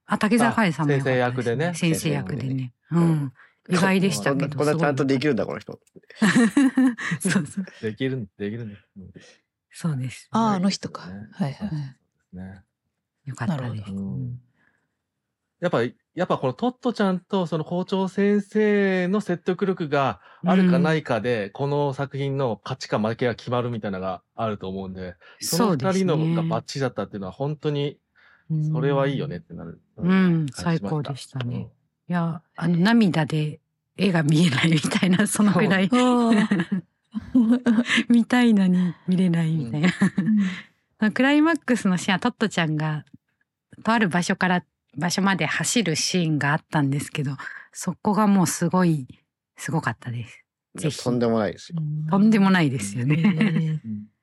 あ、竹澤カレンさんも良かった先生役でね先生役でね。うん。意外でしたけど。こんなちゃんとできるんだ、この人。(laughs) そうそう。できる、できるね。うんそうです。ああ、あの人か。ねはいはい。ね。よかったですやっぱ、やっぱこのトットちゃんとその校長先生の説得力があるかないかで、この作品の勝ちか負けが決まるみたいなのがあると思うんで、その二人のがバッチリだったっていうのは本当に、それはいいよねってなる。うん感じま最高でしたね。いや、あの、涙で絵が見えないみたいな、そのぐらいあ (laughs) 見たいのに見れないみたいな。あ。クライマックスのシーンはトットちゃんがとある場所から場所まで走るシーンがあったんですけど、そこがもうすごい、すごかったです。ぜひ。とんでもないですよ。とんでもないですよへね。(laughs)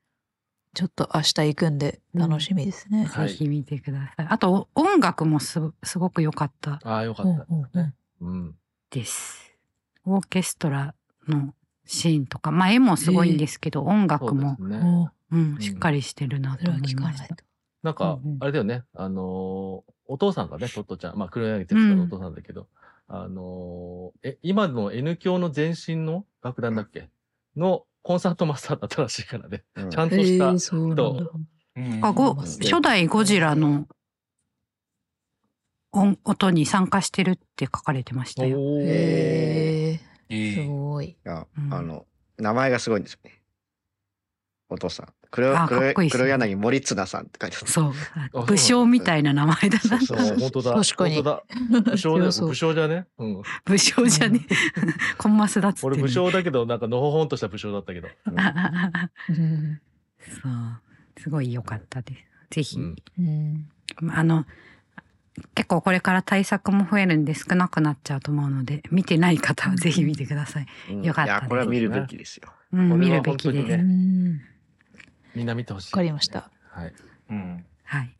えちょっと明日行くんで楽しみですね。はいぜひ見てください。あと、音楽もすすごく良かったああ、よかったうんうんうんね。うん。です。オーケストラのシーンとか、まあ絵もすごいんですけど、音楽も、そうね。おうん、んしっかりしてるなと思いました聞かないと。。なんかうんうん、あれだよね。あのー、お父さんがね、トットちゃん、まあ、黒柳徹子のお父さんだけど、あのー、え、今の N 教の前身の楽団だっけ？のコンサートマスターだったらしいからね。うんちゃんとしたへえ、そうなんだ。うんあ、ご、うん初代ゴジラの音音に参加してるって書かれてましたよ。へえ、ええすごい。いや、うんあの、名前がすごいんですよね。お父さん。黒あかっこいいっすね黒柳森綱さんって書いてある。そう。武将みたいな名前だな。(laughs) そうそう、本当だ。確かに本当だ。武将だよ強そう武将じゃね？うん。武将じゃね？(laughs) コンマスだっつって、ね。俺武将だけど、なんかのほほんとした武将だったけど。(laughs) うんうんそう。すごい良かったです。ぜひ、うん。うんあの、結構これから対策も増えるんで少なくなっちゃうと思うので、見てない方はぜひ見てください。うんよかったいや、これは見るべきですよ。うん、これは見るべきです。本当にねうんみんな見てほしい。わかりました。はい。うん。はい。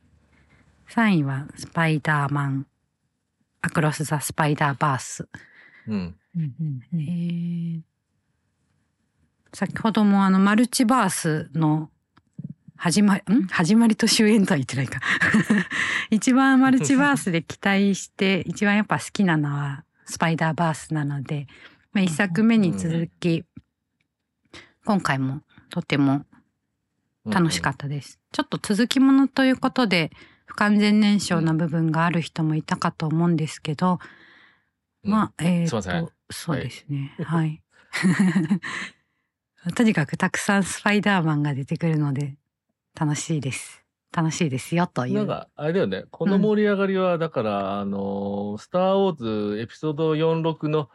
3位は、スパイダーマン、アクロス・ザ・スパイダーバース。うん。うんうんうえんー先ほどもあの、マルチバースの始まり、ん？始まりと終焉とは言ってないか。(laughs) 一番マルチバースで期待して、(laughs) 一番やっぱ好きなのは、スパイダーバースなので、まあ、一作目に続き、今回もとても楽しかったです。ちょっと続きものということで、不完全燃焼な部分がある人もいたかと思うんですけど、うんまあ、えーすいませんと、そうですね。はい。(laughs) とにかくたくさんスパイダーマンが出てくるので、楽しいです。楽しいですよという。なんか、あれだよね。この盛り上がりは、だから、あのースター・ウォーズエピソード46の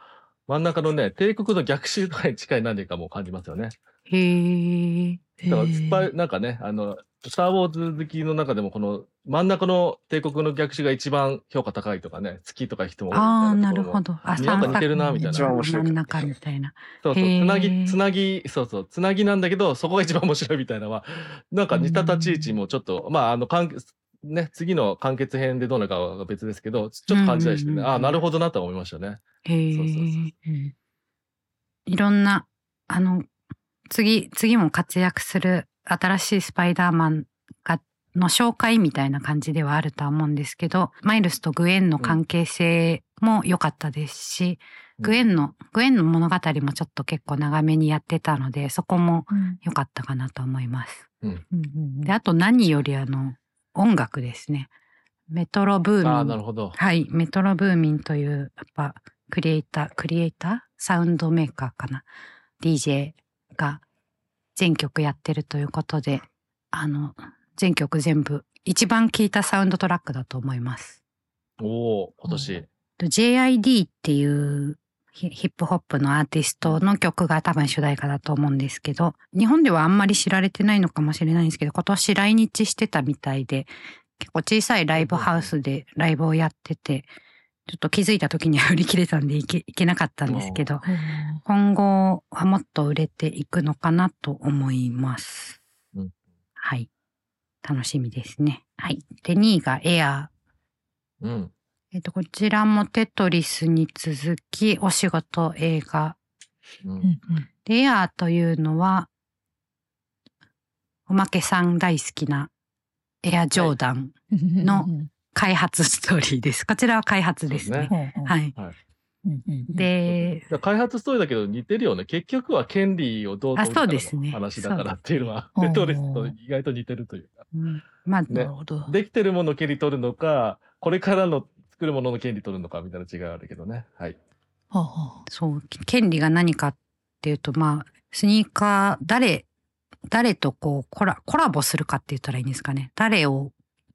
真ん中のね、帝国の逆襲とかに近い何かも感じますよね。へー。だからなんかね、あの、スター・ウォーズ好きの中でも、この真ん中の帝国の逆襲が一番評価高いとかね、好きとか人も多いみああ、なるほど。あ、なんか似てるなみたいな一番面白い真ん中みたいな。そうそう、つなぎ、つなぎ、そうそう、つなぎなんだけど、そこが一番面白いみたいなのは、なんか似た立ち位置もちょっと、まあ、あの、完結、ね、次の完結編でどうなるかは別ですけど、ちょっと感じたりしてね、うんうんうんああ、なるほどなとは思いましたね。へそうそうそうー。いろんな、あの、次、次も活躍する新しいスパイダーマンが、の紹介みたいな感じではあるとは思うんですけど、マイルスとグエンの関係性も良かったですし、グエンの、グエンの物語もちょっと結構長めにやってたので、そこもうん良かったかなと思います。で、あと何よりあの、音楽ですね。メトロブーミン。ああ、なるほど。はい、メトロブーミンという、やっぱ、クリエイター、クリエイター？サウンドメーカーかな ?DJ が全曲やってるということで、あの、全曲全部、一番聴いたサウンドトラックだと思います。おお今年。JID っていうヒヒップホップのアーティストの曲が多分主題歌だと思うんですけど、日本ではあんまり知られてないのかもしれないんですけど、今年来日してたみたいで、結構小さいライブハウスでライブをやってて、ちょっと気づいた時には売り切れたんでいけいけなかったんですけど、今後はもっと売れていくのかなと思います。うんはい。楽しみですね。はい。で、2位がエアー。うん。えっと、こちらもテトリスに続き、お仕事、映画。うんうんで、エアーというのは、おまけさん大好きなエアジョーダンうんの開発ストーリーです。こちらは開発ですね。すはい。うんうんで、開発ストーリーだけど似てるよね。結局は権利をどう取るあかの話だからっていうのは、トリスと意外と似てるというか。うんまあ、ねなるほど。できてるものの権利取るのか、これからの作るものの権利取るのかみたいな違いあるけどね。はい。そう、権利が何かっていうと、まあ、スニーカー、誰、誰とこうコラ、コラボするかって言ったらいいんですかね。誰を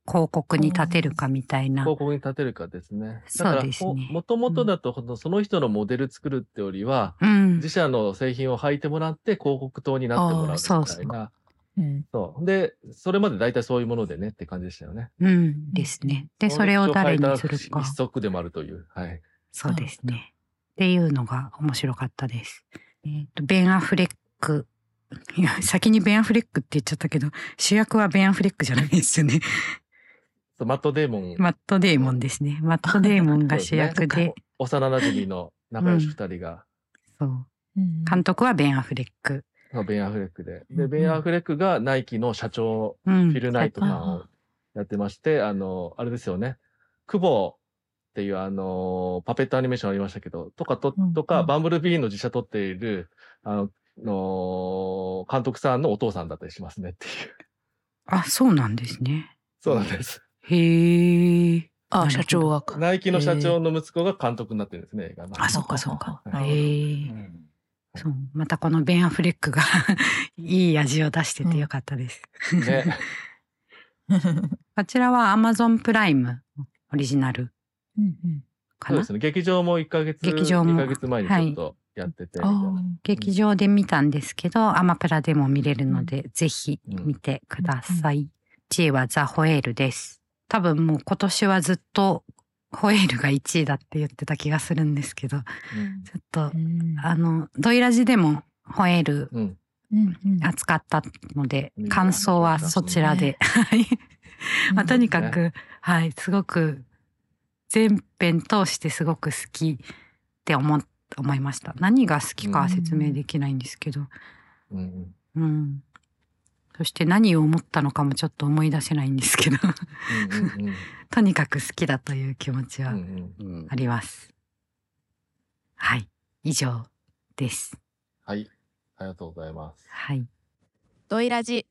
広告に立てるかみたいな。広告に立てるかですね。そうですねもともとだと、その人のモデル作るってよりは、うん。自社の製品を履いてもらって広告塔になってもらうみたいな。そうそううんそうで、それまで大体そういうものでねって感じでしたよね。うんですね。で、それを誰にするか一。足でもあるという。はい。そうですね。っていうのが面白かったです。えっ、と、ベン・アフレック。いや、先にベン・アフレックって言っちゃったけど、主役はベン・アフレックじゃないですよね。そうマット・デーモン、マット・デーモンですね。マット・デーモンが主役で、幼馴染の仲良し二人が、そう。うん監督はベン・アフレック。まあベン・アフレックで。で、うんベン・アフレックがナイキの社長、うん。フィル・ナイトさんをやってまして、あの、あれですよね。久保っていうあの、パペットアニメーションありましたけど、とかと、うんとか、うんバンブルビーの自社取っている、あの、の監督さんのお父さんだったりしますねっていう。あ、そうなんですね。そうなんです。へえ。なあ、社長がか。ナイキの社長の息子が監督になってるんですね、映画の。あ、そうかそうか。へえ。そう。またこのベン・アフレックが (laughs) いい味を出しててよかったです。ね。(laughs) こちらは Amazon プライムオリジナルうんうんかな？そうですね。劇場も1ヶ月、劇場も2ヶ月前にちょっとやってて、みたい劇場で見たんですけど、アマプラでも見れるので、ぜひ見てください。1位はザ・ホエールです。多分もう今年はずっとホエールが1位だって言ってた気がするんですけど、ちょっとー、うんあの、ドイラジでもホエールうん。うんうん扱ったのでうん、感想はそちらで。はい。(laughs) まあ、とにかく、はい、すごく、全編通してすごく好きって思っ思いました。何が好きかは説明できないんですけど、うん。うん。そして何を思ったのかもちょっと思い出せないんですけど、うん。うん。とにかく好きだという気持ちはうん。うんあります。はい。以上です。はい。ありがとうございます。はい。ドイラジ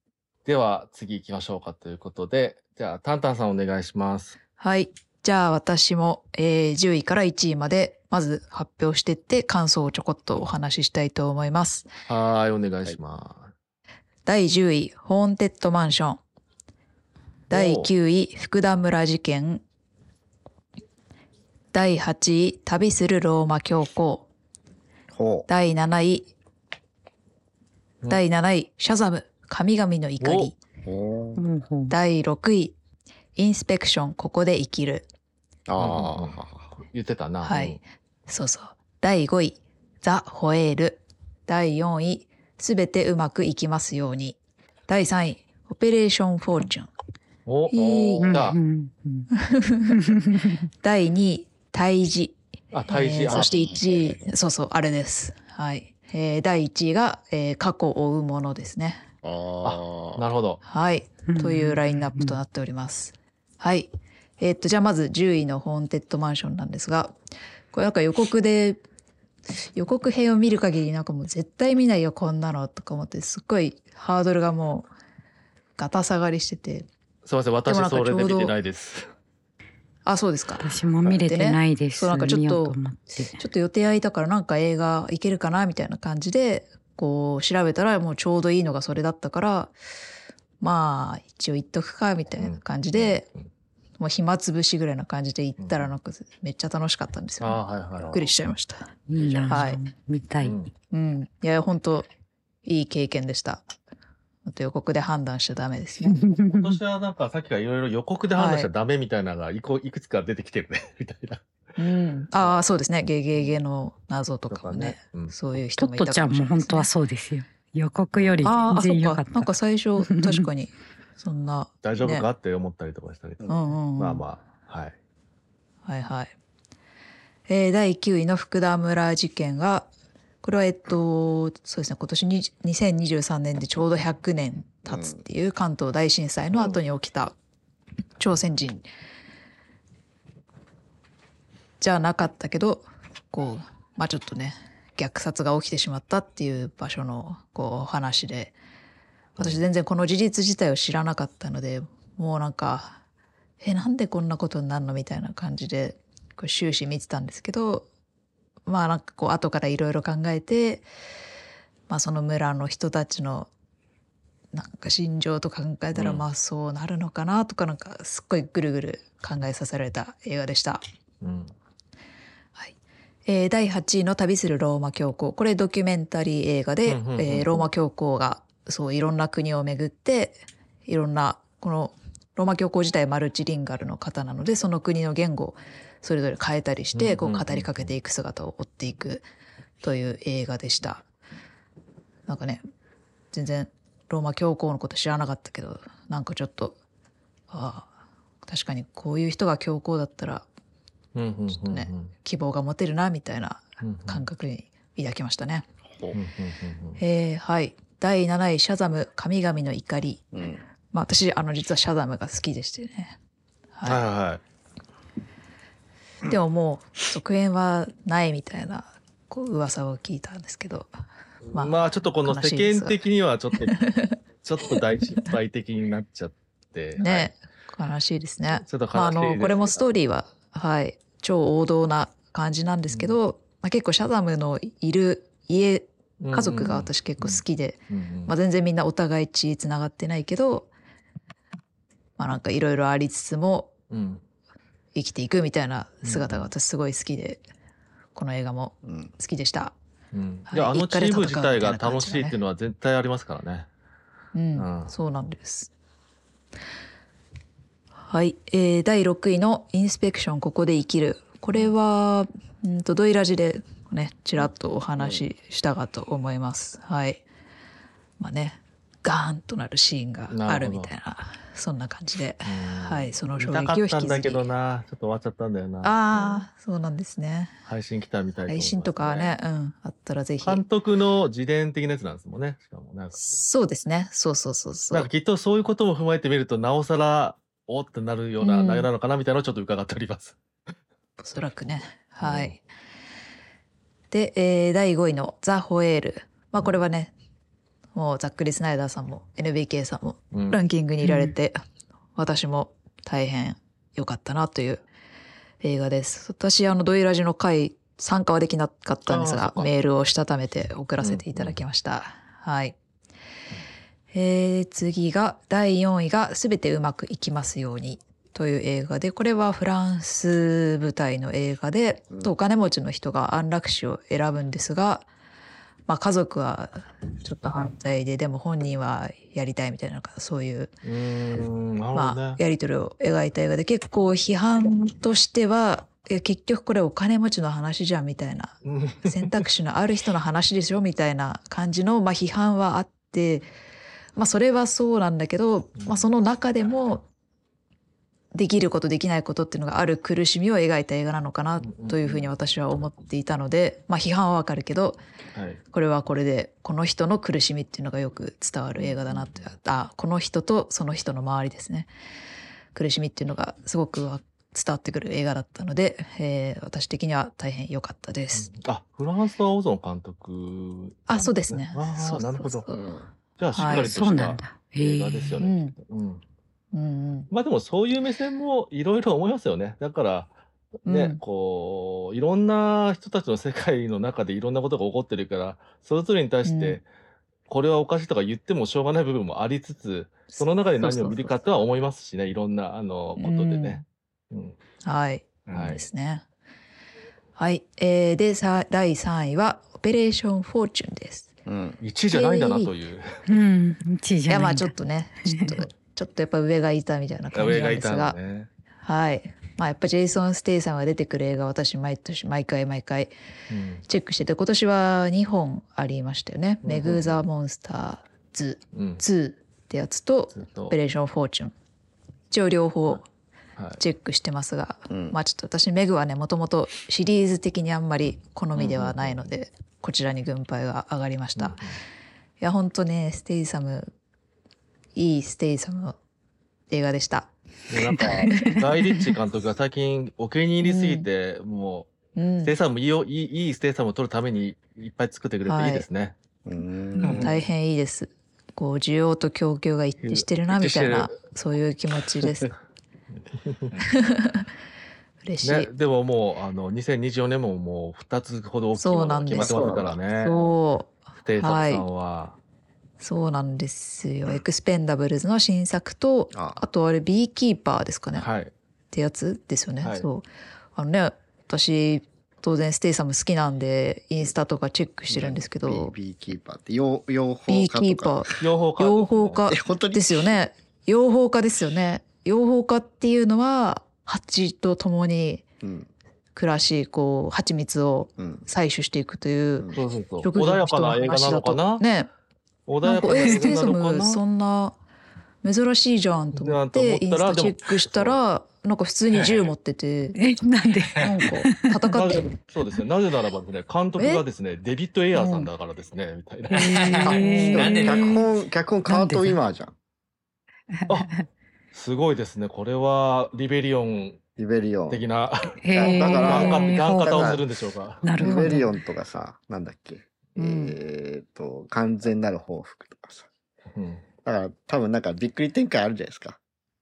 では、次行きましょうかということで、じゃあ、タンタンさんお願いします。はい。じゃあ私も、えー10位から1位までまず発表してって感想をちょこっとお話ししたいと思います。はーい、お願いしま第10位、ホーンテッドマンション。第9位、福田村事件。第8位、旅するローマ教皇。ほ第7位、うん第7位、シャザム、神々の怒り。第6位、インスペクション、ここで生きる。ああ。す。言ってたな。はい。そうそう。第5位、ザ・ホエール。第4位、すべてうまくいきますように。第3位、オペレーション・フォーチュン。お、へー第2位、胎児。あ、大事。えーそして1位、そうそう、あれです。はい。えー第1位が、えー過去を追うものですね。ああ。なるほど。はい。というラインナップとなっております。はい。えーっと、じゃあまず10位のホーンテッドマンションなんですが、これなんか予告で、予告編を見る限りなんかもう絶対見ないよこんなのとか思ってすっごいハードルがもうガタ下がりしててすいません、私それでちょうど見てないです。あそうですか私も見れてないです。そうなんかちょっと。ちょっと予定空いたからなんか映画行けるかなみたいな感じでこう調べたらもうちょうどいいのがそれだったからまあ一応言っとくかみたいな感じで、うんもう暇つぶしぐらいな感じで行ったらなんかめっちゃ楽しかったんですよ、ああ、はいはい。びっくりしちゃいましたいいな、はい見たい。うんうんいや本当いい経験でしたあと予告で判断しちゃダメですね (laughs) 今年はなんかさっきからいろいろ予告で判断しちゃダメみたいなのがいこいくつか出てきてるね、(laughs) みたいな。うんああそうですねゲゲゲの謎とかもねうんそういうトッ人もいたかトちゃんももしれないですね本当はそうですよ。予告よりああ、全然。良かった。なんか最初、確かに、そんな。大丈夫かねって思ったりとかしたりとか。うんうんうん。まあまあ、はい。はいはい。えー第9位の福田村事件が、これはえっと、そうですね、今年に2023年でちょうど100年経つっていう関東大震災の後に起きた朝鮮人じゃなかったけど、こう、まあちょっとね、虐殺が起きてしまったっていう場所のこうお話で、私全然この事実自体を知らなかったので、もうなんか、え、なんでこんなことになるのみたいな感じで、こう終始見てたんですけど、まあなんかこう後からいろいろ考えて、まあその村の人たちのなんか心情と考えたらうんまあそうなるのかなとかなんかすっごいぐるぐる考えさせられた映画でした。うん。はいえー第8位の旅するローマ教皇これドキュメンタリー映画で、うんうんうんうんえーローマ教皇がそういろんな国を巡っていろんなこのローマ教皇自体マルチリンガルの方なのでその国の言語をそれぞれ変えたりしてこう語りかけていく姿を追っていくという映画でした。なんかね全然ローマ教皇のこと知らなかったけどなんかちょっとああ確かにこういう人が教皇だったらうんうんうんうん。ね希望が持てるなみたいな感覚に抱きましたね。えーはい第7位「シャザム神々の怒りうん。」まあ私あの実はシャザムが好きでしてね、はいはいははい。い、でももう続編はないみたいなこう噂を聞いたんですけどまあまあちょっとこの世間的にはちょっと、ちょっと大失敗的になっちゃって。ね、悲しいですね。ちょっと悲しいまあ、あのこれもストーリーは、はい、超王道な感じなんですけど、まあ、結構シャザムのいる家うん家族が私結構好きで、まあ、全然みんなお互い血つながってないけど、まあ、なんかいろいろありつつもうん生きていくみたいな姿が私すごい好きで、この映画もうん。好きでした。うんはいいや、あのチーム自体が楽しいっていうのは絶対ありますからね。うん、うんそうなんです。はい、えー、第6位のインスペクションここで生きる。これは、うんとドイラジでね、ちらっとお話ししたかと思います。はい。まあね、ガーンとなるシーンがあるみたいな、そんな感じで、うんはい、その見衝撃を引きずり。だけどな、ちょっと終わっちゃったんだよな。ああ、そうなんですね。配信来たみたいと思います配信とかはね、うん、あったらぜひ。監督の自伝的なやつなんですもんね。しかもなんか、そうですね。そうそうそうそうなんか。きっとそういうことも踏まえてみると、なおさら、おってなるようなうん内容なのかなみたいなのをちょっと伺っております。おそらくね。はい。で、えー第5位のザ・ホエール。まあこれはね、もうざっくりスナイダーさんも NBK さんもうんランキングに入れられて、私も大変良かったなという映画です。私、あの、ドイラジの回参加はできなかったんですがメールをしたためて送らせていただきました。はい。えー次が、第4位が、すべてうまくいきますように。という映画で、これはフランス舞台の映画で、とお金持ちの人が安楽死を選ぶんですが、まあ家族はちょっと反対で、でも本人はやりたいみたいな、そういうま。あ、やり取りを描いた映画で結構批判としては、結局これお金持ちの話じゃんみたいな、うん。選択肢のある人の話でしょみたいな感じの、まあ、批判はあって、まあそれはそうなんだけど、まあその中でも、できることできないことっていうのがある苦しみを描いた映画なのかなというふうに私は思っていたので、まあ批判はわかるけど、はい。これはこれでこの人の苦しみっていうのがよく伝わる映画だなってあこの人とその人の周りですね苦しみっていうのがすごくわ伝わってくる映画だったので、えー私的には大変良かったです、あ、フランスはオゾン監督。あそうですねああ、そうそうなるほど。うん。じゃあ、しっかりとしたそうなんだ。へ映え画ですよね。うんうん。うんうんまあでもそういう目線もいろいろ思いますよね。だから、ね、うんこう、いろんな人たちの世界の中でいろんなことが起こってるから、それぞれに対して、うんこれはおかしいとか言ってもしょうがない部分もありつつ、その中で何を見るかとは思いますしね、いろんな、あの、ことでね。うん。はい。うんですね。はい。えー、で、さ第3位は、オペレーションフォーチュンです。うん。1位じゃないんだなという。うん、(laughs) 1位いや、まあじゃないんだちょっとね、ちょっと、ちょっとやっぱ上がいたみたいな感じなんですが、のね。はい。まあやっぱジェイソン・ステイさんが出てくる映画、私毎年、毎回毎回うんチェックしてて、今年は2本ありましたよね。うんメグ・ザ・モンスターズうん。2ってやつと、オペレーション・フォーチュン。一応両方はい。チェックしてますが、うんまあちょっと私メグはねもともとシリーズ的にあんまり好みではないので、こちらに軍配が上がりました、いやほんとねステイサムいいステイサムの映画でした。もうなんか、ガイ・リッチー監督が最近お気に入りすぎて、もうう、ん。ステイサムいいよ、いい、いいステイサムを撮るためにいっぱい作ってくれてい。いですね。うーん。大変いいです。こう需要と供給が一致してるなみたいなそういう気持ちです。(laughs) 嬉しい、ね、でももう、あの、2024年ももう2つほど大きいものが決まってますからね。そう。ステイサムさんは。そうなんですよエクスペンダブルズの新作とああとあれビーキーパーですかね、はい。ってやつですよね。はいそう。あのね、私、当然ステイサム好きなんで、インスタとかチェックしてるんですけど、ビーキーパーって、養養ビー蜂家とか。キーパー、養蜂家。養蜂家え、本当に？ですよね。養蜂家ですよね。養蜂家っていうのは、蜂と共にうん。暮らし、こう、蜂蜜をうん。採取していくといううんそうそうそう。穏やかな映画な話だと。のかな？ね。穏なんか、やかな映えステイサムそんな珍しいじゃんと思って、と思ったらインスタチェックしたら、なんか普通に銃持ってて、(laughs) え、なんで？なんか戦なってぜそうですね。なぜならばですね、監督がですね、デビッド・エアーさんだからですね、みたいな。あへーなんで脚本、脚本カート・ウィマーじゃん。あすごいですね。これは、リベリオンリベリオン。的な、だからガンガンだから型をするんでしょうか。なるほど。リベリオンとかさ、なんだっけ。うんえっと、完全なる報復とかさ。うんだから多分なんかびっくり展開あるじゃないですか。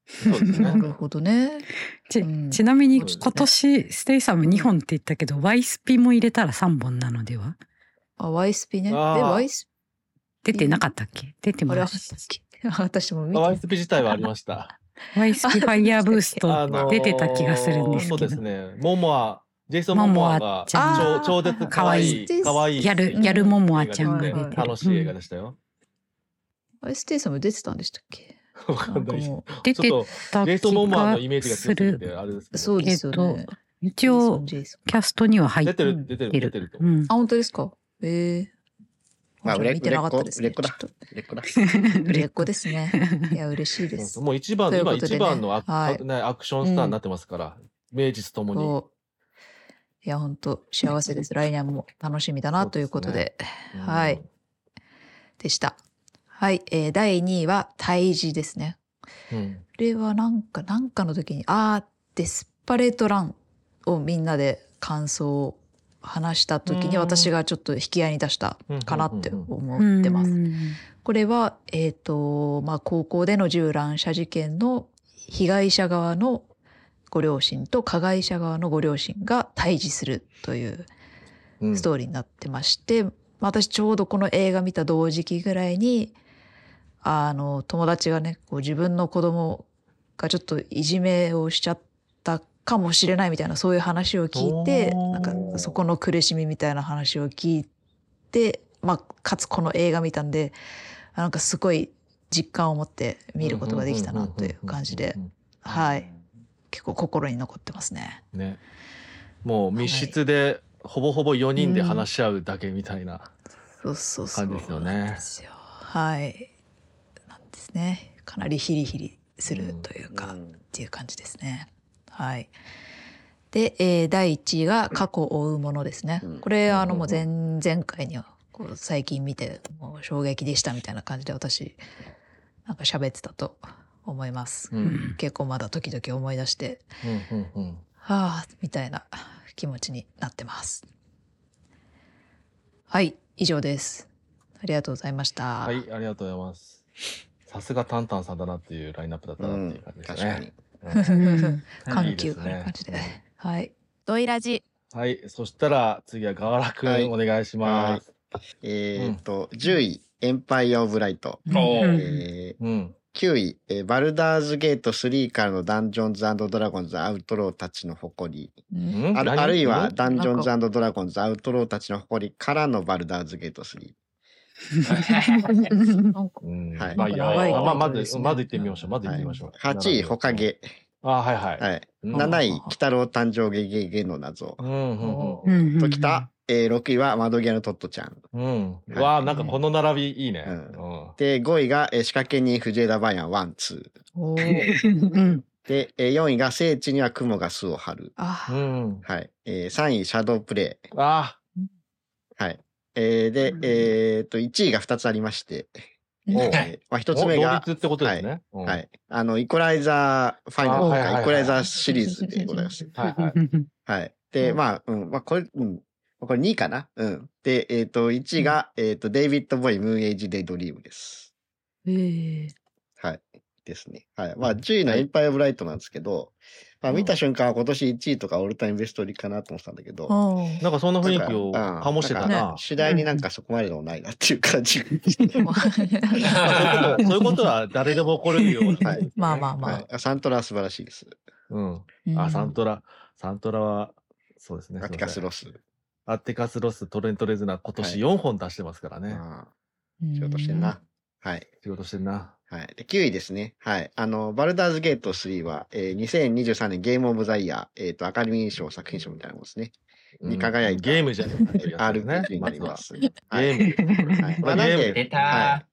そうですね。なるほどね。(laughs) ちうんちなみに今年ステイサム2本って言ったけど、ワイスピも入れたら3本なのでは？あ、ワイスピね。え、あーワイス出てなかったっけ？出てましたっけ？(laughs) 私も見て。ワイスピ自体はありました。ワイスピファイヤーブースあト出てた気がするんですそうけど。ですね。モモア、ジェイソン・モモアが超超絶可可愛愛いい、可愛いギャル、ギャルモモアちゃんが出てる。楽しい映画でしたよ。ワイステイサム出てたんでしたっけ？わかなんんかない。出てた気ジェイソン・モモアのイメーがジがする。そうですよね。一応、キャストには入って出てる、出てる、出てると。うんあ、。本当ですか？ええまあじゃ見てなかったですね。売れっ子ちょっとレコだ。(laughs) 売れっ子ですね。いや、嬉しいです。もう一番、今一番のアクションスターになってますから、名実ともに。いや、本当幸せです。(laughs) 来年も楽しみだなということで。うんはい。でした。はい。えー第2位は、胎児ですね。うん。これはなんか、なんかの時に、あー、デスパレートランをみんなで感想を話した時にうん私がちょっと引き合いに出したかなって思うんってます。これは、えっ、と、まあ、高校での銃乱射事件の被害者側のご両親と加害者側のご両親が対峙するといううんストーリーになってまして、まあ私ちょうどこの映画見た同時期ぐらいに、あの、友達がね、こう自分の子供がちょっといじめをしちゃったかもしれないみたいなそういう話を聞いて、なんかそこの苦しみみたいな話を聞いて、まあ、かつこの映画見たんで、あなんかすごい実感を持って見ることができたなという感じでう、ん。はい。結構心に残ってますね。ね。もう密室で、ほぼほぼ4人で話し合うだけみたいな。感じですよねはい。なんですね。かなりヒリヒリするというか、っていう感じですね。はい。で、えー第1位が過去を追うものですね。うんこれ、あの、もう前、前回には、こう最近見て、もう衝撃でしたみたいな感じで私、なんか喋ってたと思います。うん。結構まだ時々思い出して、うん。うん。うん。はあ、みたいな気持ちになってます。はい、以上です。ありがとうございました。はい、ありがとうございます。さすがタンタンさんだなっていうラインナップだったうなっていんう感じですね。。うん (laughs) 緩急いいですねがある感じで。はい。ドイラジ。はい。そしたら、次はガワラくはいん、お願いします。えっと、10位、エンパイア・オブ・ライト。おうんーえうん。ー9位、えーバルダーズ・ゲート3からのダンジョンズドラゴンズ・アウトローたちの誇り。うん？ある何？あるいは、うんダンジョンズドラゴンズ・アウトローたちの誇りからのバルダーズ・ゲート3。なんかうんはいまあいまあまず、まず行ってみましょう。まず行ってみましょう。8位、ほかげ。あ、はいはい。はい。うん7位、鬼太郎誕生ゲゲゲの謎。うんうんうんときた、えー6位は窓際のトットちゃん。うん。うん。はいわあ、なんかこの並びいいね。ううんん。で、5位が、えー仕掛け人藤枝バイアン1、2。おーうんで、えー4位が聖地には蜘蛛が巣を張る。あう、ん。はい。えー3位、シャドープレイ。あはい。えーで、えっと、1位が2つありまして、おうえーまあ、1あ。つ目が、同率ってことですね。うんは。い。あの、イコライザーファイナルとか、あはいはいはいイコライザーシリーズでございます。はいはい。はい。で、うんまあ、うん、まあ、これ、うん。これ2位かな？うん。で、えっ、と、1位が、えっ、と、デヴィッド・ボウイ・ムーン・エイジ・デイ・ドリームです。えーはい。ですね。はい。まあ、10位のエンパイア・ブライトなんですけど、まあ、見た瞬間は今年1位とかオールタイムベスト入りかなと思ってたんだけど、なんかそんな雰囲気を醸してたうんな。次第になんかそこまででもないなっていう感じ。まあそういうことそういうことは誰でも起こるよ。はい (laughs) まあまあまあ。はい。サントラは素晴らしいです。うん。うんあ、サントラ。サントラは、そうですね。アティカスロス。ス。アティカスロス、トレントレズナー、今年は4本出してますからね。ああ仕事してんな。はい。仕事してんな。はい。で、9位ですね。はい。あの、バルダーズゲート3は、えー、2023年ゲームオブザイヤー、えっ、と、アカデミー賞作品賞みたいなもんですね。に輝いたゲームじゃねえかっていうやつですね RPG になります。ゲはい。ーム。はいまあ、なんで、出たは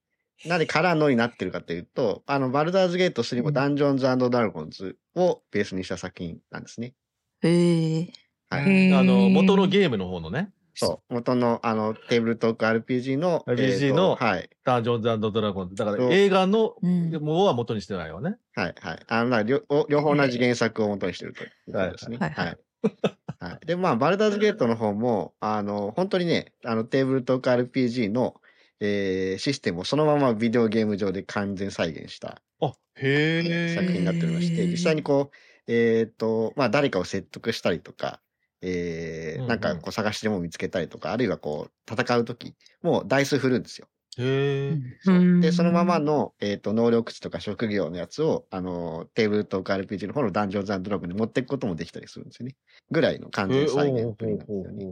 い。なんでからのになってるかというと、あの、バルダーズゲート3もダンジョンズドラゴンズをベースにした作品なんですね。えーはい。あの、元のゲームの方のね、そう。元の、あの、テーブルトーク RPG の、RPG えーとのはい。ダンジョンズドラゴンズ。だから映画のうんものは元にしてないわね。はい、はい。あの、両方同じ原作を元にしてるということですね。はいは。はいはい。で、まあ、バルダーズゲートの方も、あの、本当にね、あの、テーブルトーク RPG の、えーシステムをそのままビデオゲーム上で完全再現したあ、へえ。作品になっておりまして、実際にこう、えっ、と、まあ、誰かを説得したりとか、えーうんうんなんかこう探しても見つけたりとか、あるいはこう、戦うとき、もうダイス振るんですよ。へえ。うんで、そのままの、えっ、と、能力値とか職業のやつを、あの、テーブルトーク RPG の方のダンジョンズドラゴンに持っていくこともできたりするんですよね。ぐらいの完全再現プレイなんですよね。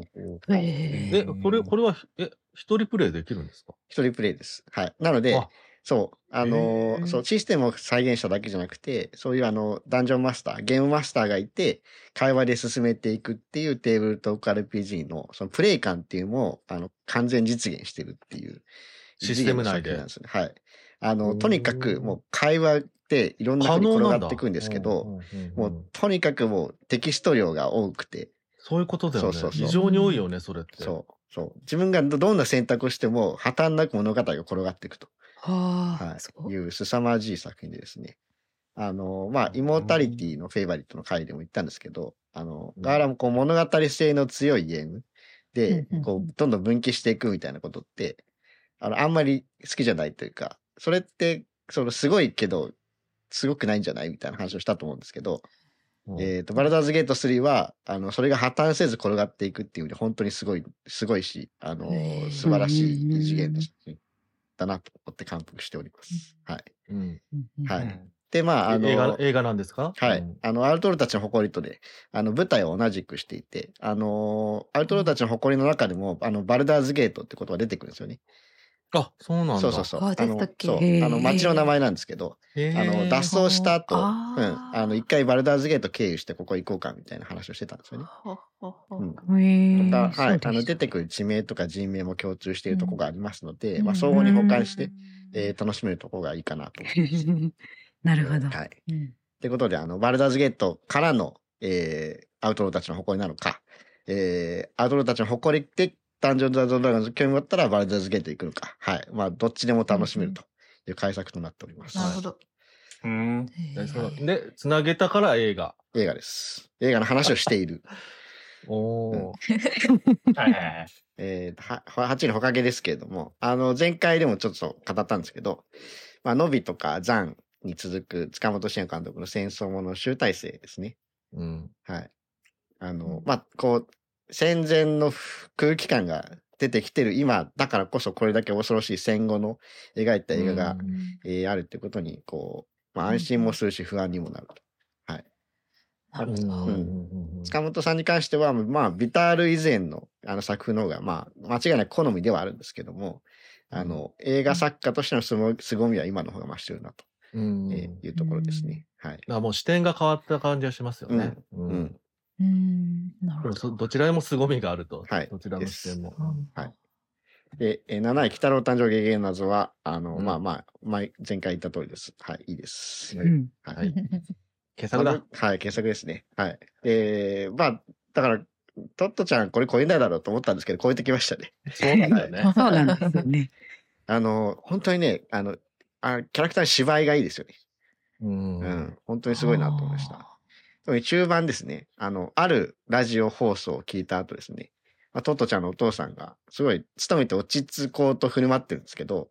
ええ、これ、これは、え、一人プレイできるんですか？一人プレイです。はい。なのであ、そう、あのそう、システムを再現しただけじゃなくて、そういうあの、ダンジョンマスター、ゲームマスターがいて、会話で進めていくっていうテーブルトーク RPG の、そのプレイ感っていうのを、あの、完全実現してるっていう。システム内でですね。はい。あの、とにかくもう会話っていろんな風に転がっていくんですけど、、もうとにかくもうテキスト量が多くて、そういうことだよね。そうそうそう非常に多いよね、それって。そう、そう。自分がどどんな選択をしても破綻なく物語が転がっていくと。はい、そういう凄まじい作品でですね。あの、まあ、イモータリティのフェイバリットの回でも言ったんですけど、あの、うん。ガーラもこう物語性の強いゲームでこう、どんどん分岐していくみたいなことって、あの、あんまり好きじゃないというか、それって、その、すごいけど、すごくないんじゃないみたいな話をしたと思うんですけど、うん。えっ、と、バルダーズゲート3は、あの、それが破綻せず転がっていくっていう意味で、本当にすごい、すごいし、あの素晴らしい異次元の作品だなと思って感服しております。はい。うんはいうんで、まあ、あの、映画、映画なんですか？はい。うんあの、アウトローたちの誇りとで、あの、舞台を同じくしていて、あのーアウトローたちの誇りの中でも、あの、バルダーズゲートってことが出てくるんですよね。あ、そうなんだ。そうそうそう。ああの出てたっけ？そう。へーあの、町の名前なんですけど、あの、脱走した後、うん、あーあの、一回バルダーズゲート経由してここ行こうかみたいな話をしてたんですよね。はん。へえとか、はい。あの、出てくる地名とか人名も共通しているところがありますので、うんまあ、相互に補完して、えー楽しめるところがいいかなと思います。(laughs) なるほど。はい。うんということで、あの、バルダーズゲートからの、えー、アウトローたちの誇りなのか、えー、アウトローたちの誇りって、ダンジョンズドラゴンズ興味持ったらバルダーズゲート行くのか。はい。まあ、どっちでも楽しめるという改作となっております。なるほど。うん。でつなげたから映画。映画です。映画の話をしている。(laughs) おー。(laughs) はいはいはい。えー、は、8位のほかげですけれども、あの、前回でもちょっと語ったんですけど、まあ、ノビとかザンに続く塚本慎也監督の戦争もの集大成ですね。うん。はい。あの、まあ、こう、戦前の空気感が出てきてる今だからこそこれだけ恐ろしい戦後の描いた映画が、えーあるってことに、こう、まあ、安心もするし不安にもなると。なるほど。うん塚本さんに関しては、まあ、ビタール以前のあの作風の方が、まあ、間違いなく好みではあるんですけども、あの、映画作家としてのすご凄みは今の方が増してるなと、うんえーいうところですね。はい。もう視点が変わった感じがしますよね。ううんん。うん。なるほど。どちらでも凄みがあると。はいどちらの視点も。はいで、えー7位、北郎誕生ゲゲゲ謎は、あの、うんまあまあ、前前回言った通りです。はい、いいです。うん。ははい。(laughs) 傑作だ。はい、傑作ですね。はい。で、まあ、だから、トットちゃんこれ超えないだろうと思ったんですけど、超えてきましたね。そうなんだよね。(laughs) そうなんですよね。(laughs) あの、本当にね、あの、あキャラクターの芝居がいいですよね。うんうん。本当にすごいなと思いました。特に中盤ですね、あの、あるラジオ放送を聞いた後ですね、まあ、トットちゃんのお父さんが、すごい、勤めて落ち着こうと振る舞ってるんですけど、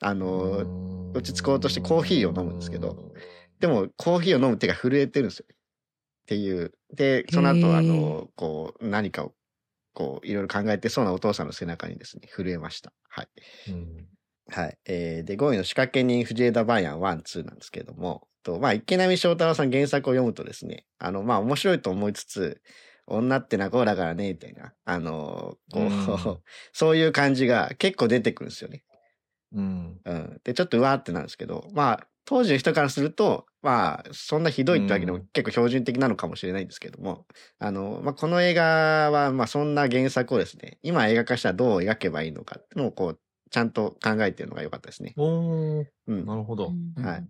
あの、落ち着こうとしてコーヒーを飲むんですけど、でも、コーヒーを飲む手が震えてるんですよ。っていう。で、その後、あの、こう、何かを、こう、いろいろ考えてそうなお父さんの背中にですね、震えました。はい。うんはい。えー、で、5位の仕掛け人藤枝バイアン1、2なんですけれども、と、まあ、池波正太郎さん原作を読むとですね、あの、まあ、面白いと思いつつ、女ってなこうだからね、みたいな、あのーこう、うん (laughs) そういう感じが結構出てくるんですよね。うん。うん。で、ちょっとうわーってなるんですけど、まあ、当時の人からすると、まあ、そんなひどいってわけでもうん結構標準的なのかもしれないんですけども、あの、まあ、この映画は、まあ、そんな原作をですね、今映画化したらどう描けばいいのかっていうのを、こう、ちゃんと考えてるのが良かったですね。おーうん。なるほど。はい。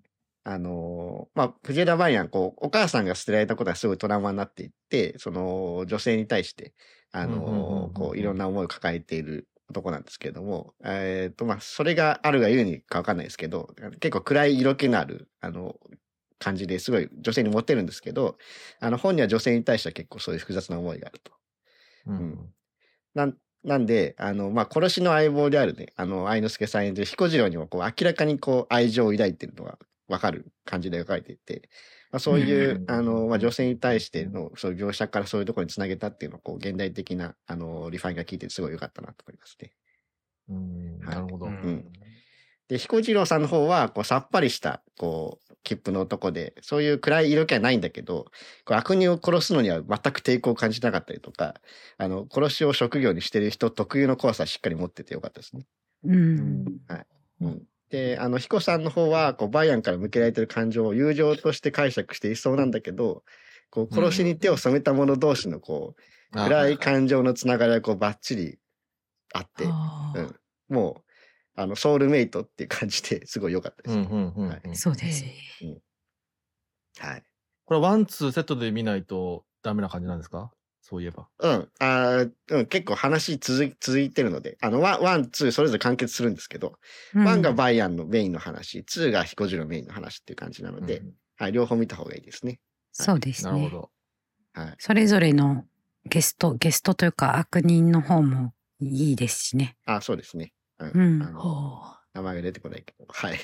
あのーまあ、藤枝バイアン、こう、お母さんが捨てられたことがすごいトラウマになっていって、その、女性に対して、あうんうんうんうんのーこう、いろんな思いを抱えている男なんですけれども、えっ、と、まあ、それがあるがゆえにかわかんないですけど、結構暗い色気のある、あの、感じですごい女性にモテるんですけど、あの、本には女性に対しては結構そういう複雑な思いがあると。うんなん、なんで、あの、まあ、殺しの相棒であるね、あの、愛之助さん演じる彦次郎にも、こう、明らかにこう、愛情を抱いてるのがわかる感じで描かれていて、まあ、そういう、うんあの、まあ、女性に対しての、そういう描写からそういうところにつなげたっていうのを、こう、現代的な、あの、リファインが効いてすごい良かったなと思いますね。うんはいなるほど。うんんで、彦次郎さんの方は、こう、さっぱりした、こう、切符の男で、そういう暗い色気はないんだけど、こう悪人を殺すのには全く抵抗を感じなかったりとか、あの、殺しを職業にしてる人特有の怖さはしっかり持っててよかったですね。うん。うん。で、あの、彦さんの方は、こう、バイアンから向けられてる感情を友情として解釈していそうなんだけど、こう、殺しに手を染めた者同士の、こう、あ暗い感情のつながりが、こう、バッチリあって、うん。もう、あの、ソウルメイトっていう感じで (laughs) すごい良かったです。うんうんうんはいうんそうです。はい。これワンツーセットで見ないとダメな感じなんですか？そういえば。うん。あーうん、結構話続い続いてるので、あの、ワン、ワン、ツー、それぞれ完結するんですけど、うんワンがバイアンのメインの話、ツーが彦次郎メインの話っていう感じなので、うんはい、両方見た方がいいですね。そうですね。なるほど。はい。それぞれのゲスト、ゲストというか悪人の方もいいですしね。あ、そうですね。うん。名前が出てこないけど、(laughs) はい。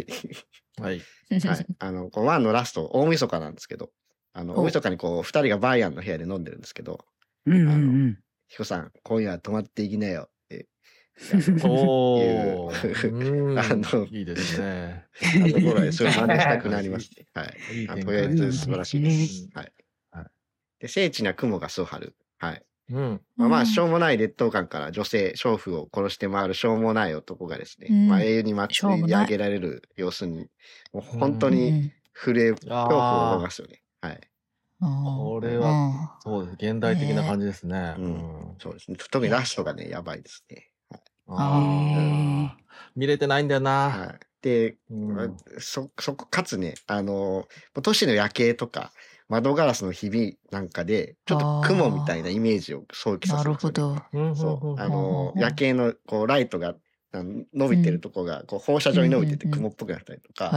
はい。うはい。あの、こうワンのラスト、大晦日なんですけど、あの、お大晦日にこう、二人がバイアンの部屋で飲んでるんですけど、うんうんうん。ヒコさん、今夜は泊まっていきなよって。おいうー。(laughs) あのうんいいですね。あの頃はそれ真似したくなりますね。(laughs) はい。とりあえず素晴らしいです。はい。はいで、聖地には雲がそう張る。はい。うん。まあ、まあ、しょうもない劣等感から女性、娼婦を殺して回るしょうもない男がですね、うんまあ、永遠に祭り上げられる様子に、もう本当うにん震え、恐怖を覚えますよね。はい。これはそうです。現代的な感じですね。ううんん。そうですね。特にラストがね、やばいですね。ああ。見れてないんだよな。はい。で、うんそ、そこ、かつね、あの、都市の夜景とか、窓ガラスのひびなんかで、ちょっと雲みたいなイメージを想起さなるせるんですよね、ほど。う。んそう。あうんの、うん夜景の、こう、ライトが、あの伸びてるとこが、こう、放射状に伸びてて雲っぽくなったりとか、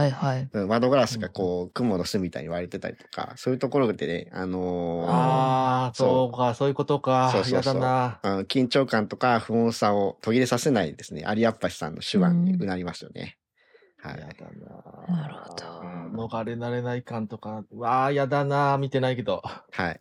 窓ガラスがこう、雲の巣みたいに割れてたりとか、そういうところでね、あのーああ、そう。か、そういうことか。嫌そうそうそう。だな。あの緊張感とか不穏さを途切れさせないですね、有アッパシさんの手腕にうなりますよね。はい。嫌だな。なるほどうん逃れられない感とか。うわあ、嫌だな。見てないけど。はい。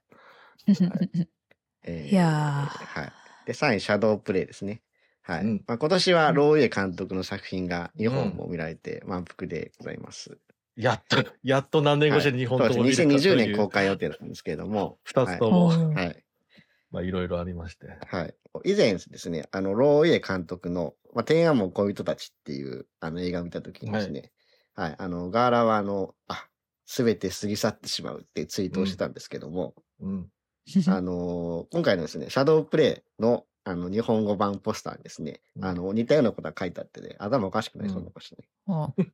えーいやーはい。で、3位、シャドープレイですね。はい。うんまあ、今年はローイエ監督の作品が2本も見られて満腹でございます。やっと、やっと何年越しに日本とも。2020見れたという年公開予定だったんですけれども。二つとも、うんはい。まあいろいろありまして。はい。以前ですね、あの、ローイエ監督の、まあ、天安門恋人たちっていうあの映画を見たときにですね、はい、あの、ガーラはあの、あ、すべて過ぎ去ってしまうってツイートをしてたんですけども、うん。あのー今回のですね、シャドープレイのあの日本語版ポスターにですね、うんあの、似たようなことが書いてあってね、頭おかしくなりそうなことね。もはうい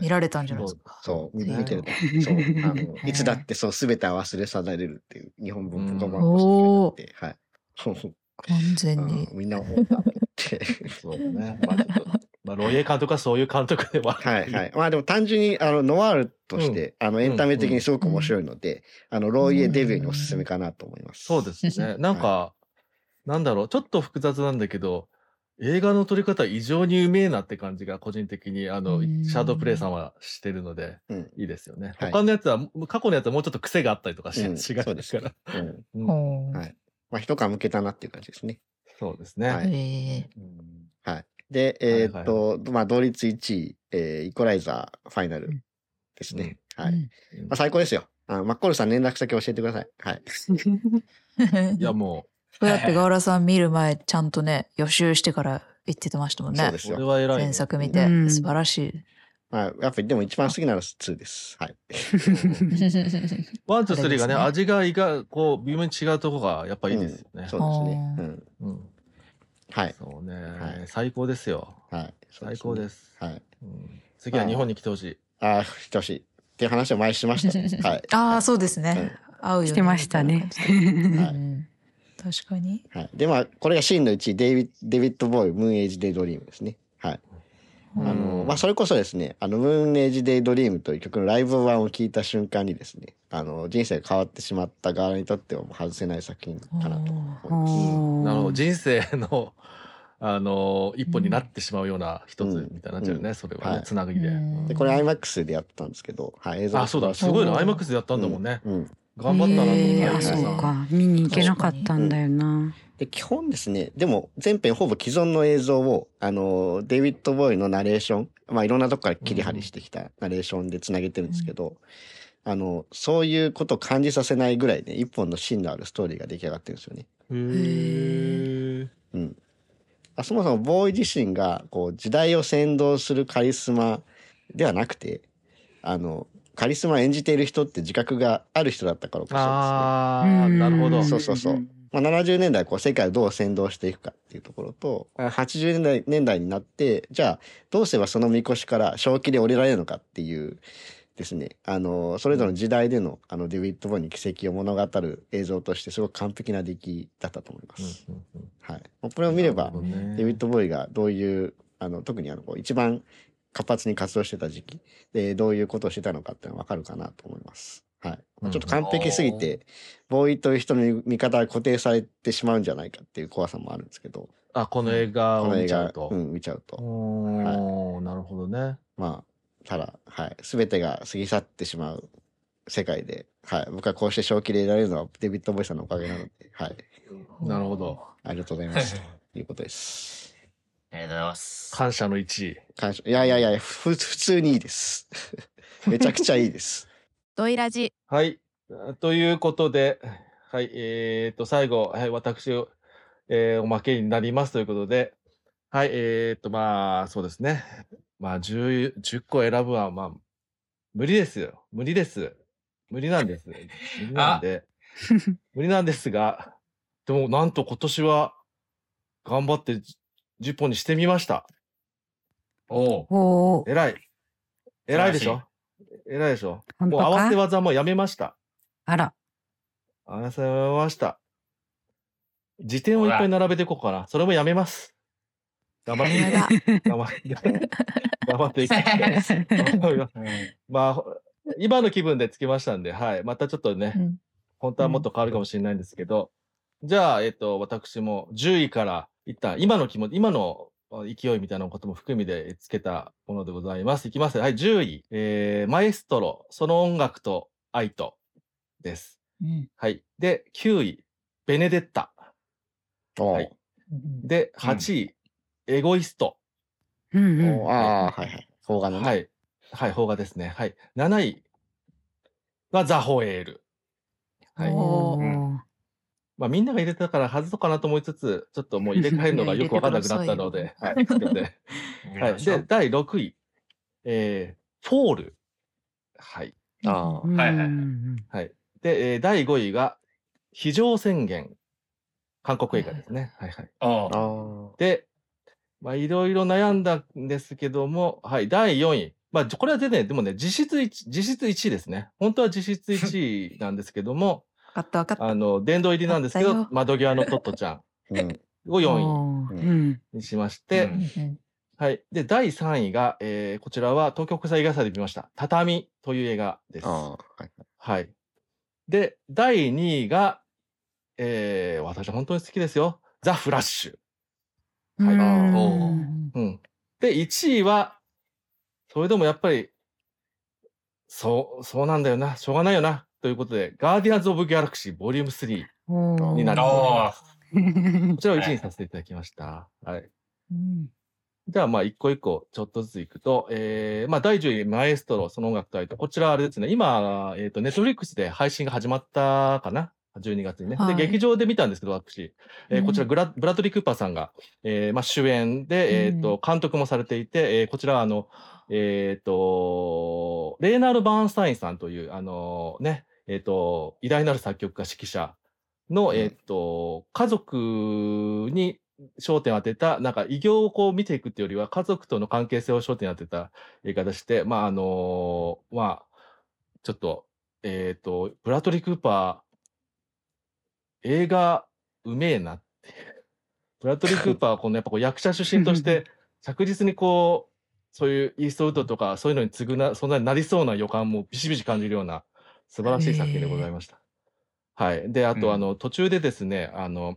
見られたんじゃないですか？そう、見うん見てると。(laughs) そう、あの、いつだってそう、すべては忘れ去られるっていう日本文語版ポスターがあって、はい。完全うんに。みんな思ったって。(laughs) そうね。(laughs) まあちょっと、まあロイエ監督はそういう監督でははいはい。まあでも単純にあのノワールとして、あのエンタメ的にすごく面白いので、あのローイエデビューにおすすめかなと思います。そうですね。なんか、なんだろう、ちょっと複雑なんだけど、映画の撮り方異常にうめえなって感じが個人的に、あの、うんシャドープレイさんはしてるので、うん。いいですよね。はい他のやつは、過去のやつはもうちょっと癖があったりとかし、うんしがちですから。うん。うんほうはいまあ一皮向けたなっていう感じですね。そうですね。はいえうんはい。で、えーはいっと、まあ同率1位、えーイコライザーファイナルですね。ーはい。まあ最高ですよ。あのマッコールさん連絡先教えてください。はい。う (laughs) んいや、もこれだってガーラさん見る前ちゃんとね予習してから言ってましたもんねう、そうですよ。これは偉。前作見て、うん素晴らしいまあやっぱりでも一番好きなのは2です。はい。ワン、ツー、スリーがね、味が意外、こう、微妙に違うとこが、やっぱいいですよね。そうですね。あーうん。うん。はい。そうね、はい最高ですよ。はい。最高で。す。はい。うん次は日本に来てほしい。ああ、来てほしい。っていう話を前にしました。(laughs) はい。ああそうですね、合うよねしてましたね。はいうん確かにはい。で、まあ、これが真の1位、デイビッデヴィッド・ボウイ、ムーン・エイジ・デイ・ドリームですね。はい。あの、まあ、それこそですね、あの、ムーン・エイジ・デイ・ドリームという曲のライブ版を聴いた瞬間にですね、あの、人生が変わってしまった側にとっては外せない作品かなと思います。なるほど。じ人生の、あの、一歩になってしまうような一つみたいになっちゃうよね、それはね、はいつなぎで。うんで、これ IMAX でやったんですけど、はい、映像あ、そうだ、すい。ごいな。IMAX でやったんだもんね。うん。頑張ったなと思って。へーあ、そうか。見に行けなかったんだよな。で、基本ですね、でも全編ほぼ既存の映像を、あの、デイビッド・ボーイのナレーション、まあいろんなとこから切り張りしてきたナレーションでつなげてるんですけど、あの、そういうことを感じさせないぐらいね、一本の芯のあるストーリーが出来上がってるんですよね。へーうん。あそもそもボーイ自身が、こう、時代を先導するカリスマではなくて、あの、カリスマを演じている人って自覚がある人だったからこそですね。ああ、なるほど。そうそうそうまあ、70年代こう世界をどう先導していくかっていうところと、あ80年代年代になって、じゃあどうすればその見越しから正気で降りられるのかっていうですね、あの、それぞれの時代でのあのデビッド・ボーイの奇跡を物語る映像としてすごく完璧な出来だったと思います。はい。まあこれを見ればねデビッド・ボーイがどういう、あの、特にあの、こう一番活発に活動してた時期で、どういうことをしてたのかっていうのがわかるかなと思います。はい。まあちょっと完璧すぎて、ボーイという人の見方が固定されてしまうんじゃないかっていう怖さもあるんですけど、あ、この映画を見ちゃうと。うん、見ちゃうと。おーなるほどね。まあ、ただ、はい。すべてが過ぎ去ってしまう世界で、はい。僕はこうして正気でいられるのはデビッド・ボーイさんのおかげなので、はい。なるほど。ありがとうございます。ということです。ありがとうございます。感謝の1位。感謝。いやいやいや、ふ普通にいいです。(laughs) めちゃくちゃいいです。ドイラジはい。ということで、はい。えっ、と、最後、はい、私、えーおまけになりますということで、はい。えっ、と、まあ、そうですね。まあ、10、10個選ぶは、まあ、無理ですよ。無理です。無理なんです。無理なんで。(laughs) 無理なんですが、でも、なんと今年は、頑張って10本にしてみました。おうおー偉い。偉いでしょ？偉いでしょ？本当もう合わせか技もやめました。あら。合わせました。辞典をいっぱい並べていこうかな。それもやめます。頑張って。頑張って。頑張っていきたいまあ、今の気分でつきましたんで、はい。またちょっとね、うん本当はもっと変わるかもしれないんですけど、じゃあ、えっと、私も10位から一旦、今の気持ち、今の勢いみたいなことも含みでつけたものでございます。いきます。はい、10位。えー、マエストロ、その音楽と愛とです。うんはい。で、9位。ベネデッタ。おはいで、8位、エゴイスト。うんうんおああ、はいはい。邦画のね。はい。はい、邦画ですね。はい。7位はザ・ホエール。はい。まあみんなが入れてたから外そうかなと思いつつ、ちょっともう入れ替えるのが (laughs) よくわかんなくなったので、はい。(laughs) はい。で、第6位、えー、フォール。はい。ああ。うんはいはいうんはい。で、えー第5位が、非常宣言。韓国映画ですね。はいはい。ああ。あで、まあ、いろいろ悩んだんですけども、はい、第4位。まあ、これは全然、でもね、実質1、実質1位ですね。本当は実質1位なんですけども、分かった分かった。あの、殿堂入りなんですけど窓際のトットちゃんうん。を4位にしまして、はい。で、第3位が、えーこちらは東京国際映画祭で見ました。畳という映画です。はい。はい。で、第2位が、えー私本当に好きですよ。ザ・フラッシュ。はいうんおうん。で、1位は、それでもやっぱり、そう、そうなんだよな、しょうがないよな、ということで、ガーディアンズ・オブ・ギャラクシー、ボリューム3。おーになるああ。こちらを1位にさせていただきました。はい。うんじゃあ、まあ、一個一個、ちょっとずついくと、えー、まあ、第10位、マエストロ、その音楽隊と、こちらはあれですね、今、えっ、と、ネットフリックスで配信が始まったかな ?12 月にね。はいで、劇場で見たんですけど、私。えーこちらグラ、ブラッドリー・クーパーさんが、えーまあ、主演で、えっ、と、監督もされていて、えーこちらは、あの、えっ、と、レーナード・バーンスタインさんという、あのね、えっ、と、偉大なる作曲家、指揮者の、うんえっ、と、家族に焦点を当てた、なんか偉業をこう見ていくっていうよりは、家族との関係性を焦点に当てた映画でして、まあ、あのまあ、ちょっと、えっ、と、ブラッドリー・クーパー、映画、うめえなっていう。ブラッドリー・クーパーはこのやっぱこう役者出身として、(laughs) 着実にこう、そういうイーストウッドとかそういうのに次ぐな、そんなになりそうな予感もビシビシ感じるような素晴らしい作品でございました。はい。で、あと、うんあの、途中でですね、あの、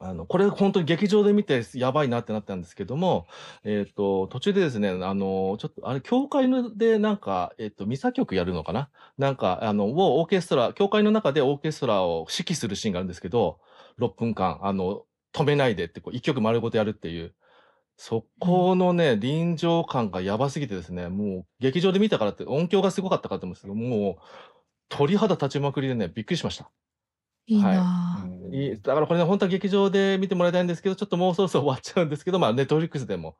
あの、これ本当に劇場で見てやばいなってなったんですけども、えっ、と、途中でですね、あの、ちょっと、あれ、教会のでなんか、えっ、と、ミサ曲やるのかな？なんか、あの、をオーケストラ、教会の中でオーケストラを指揮するシーンがあるんですけど、6分間、あの、止めないでって、こう、一曲丸ごとやるっていう、そこのね、臨場感がやばすぎてですね、もう、劇場で見たからって音響がすごかったかと思うんですけど、もう、鳥肌立ちまくりでね、びっくりしました。いいなぁいいだからこれね、本当は劇場で見てもらいたいんですけど、ちょっともうそろそろ終わっちゃうんですけど、まあ、ネットフリックスでも、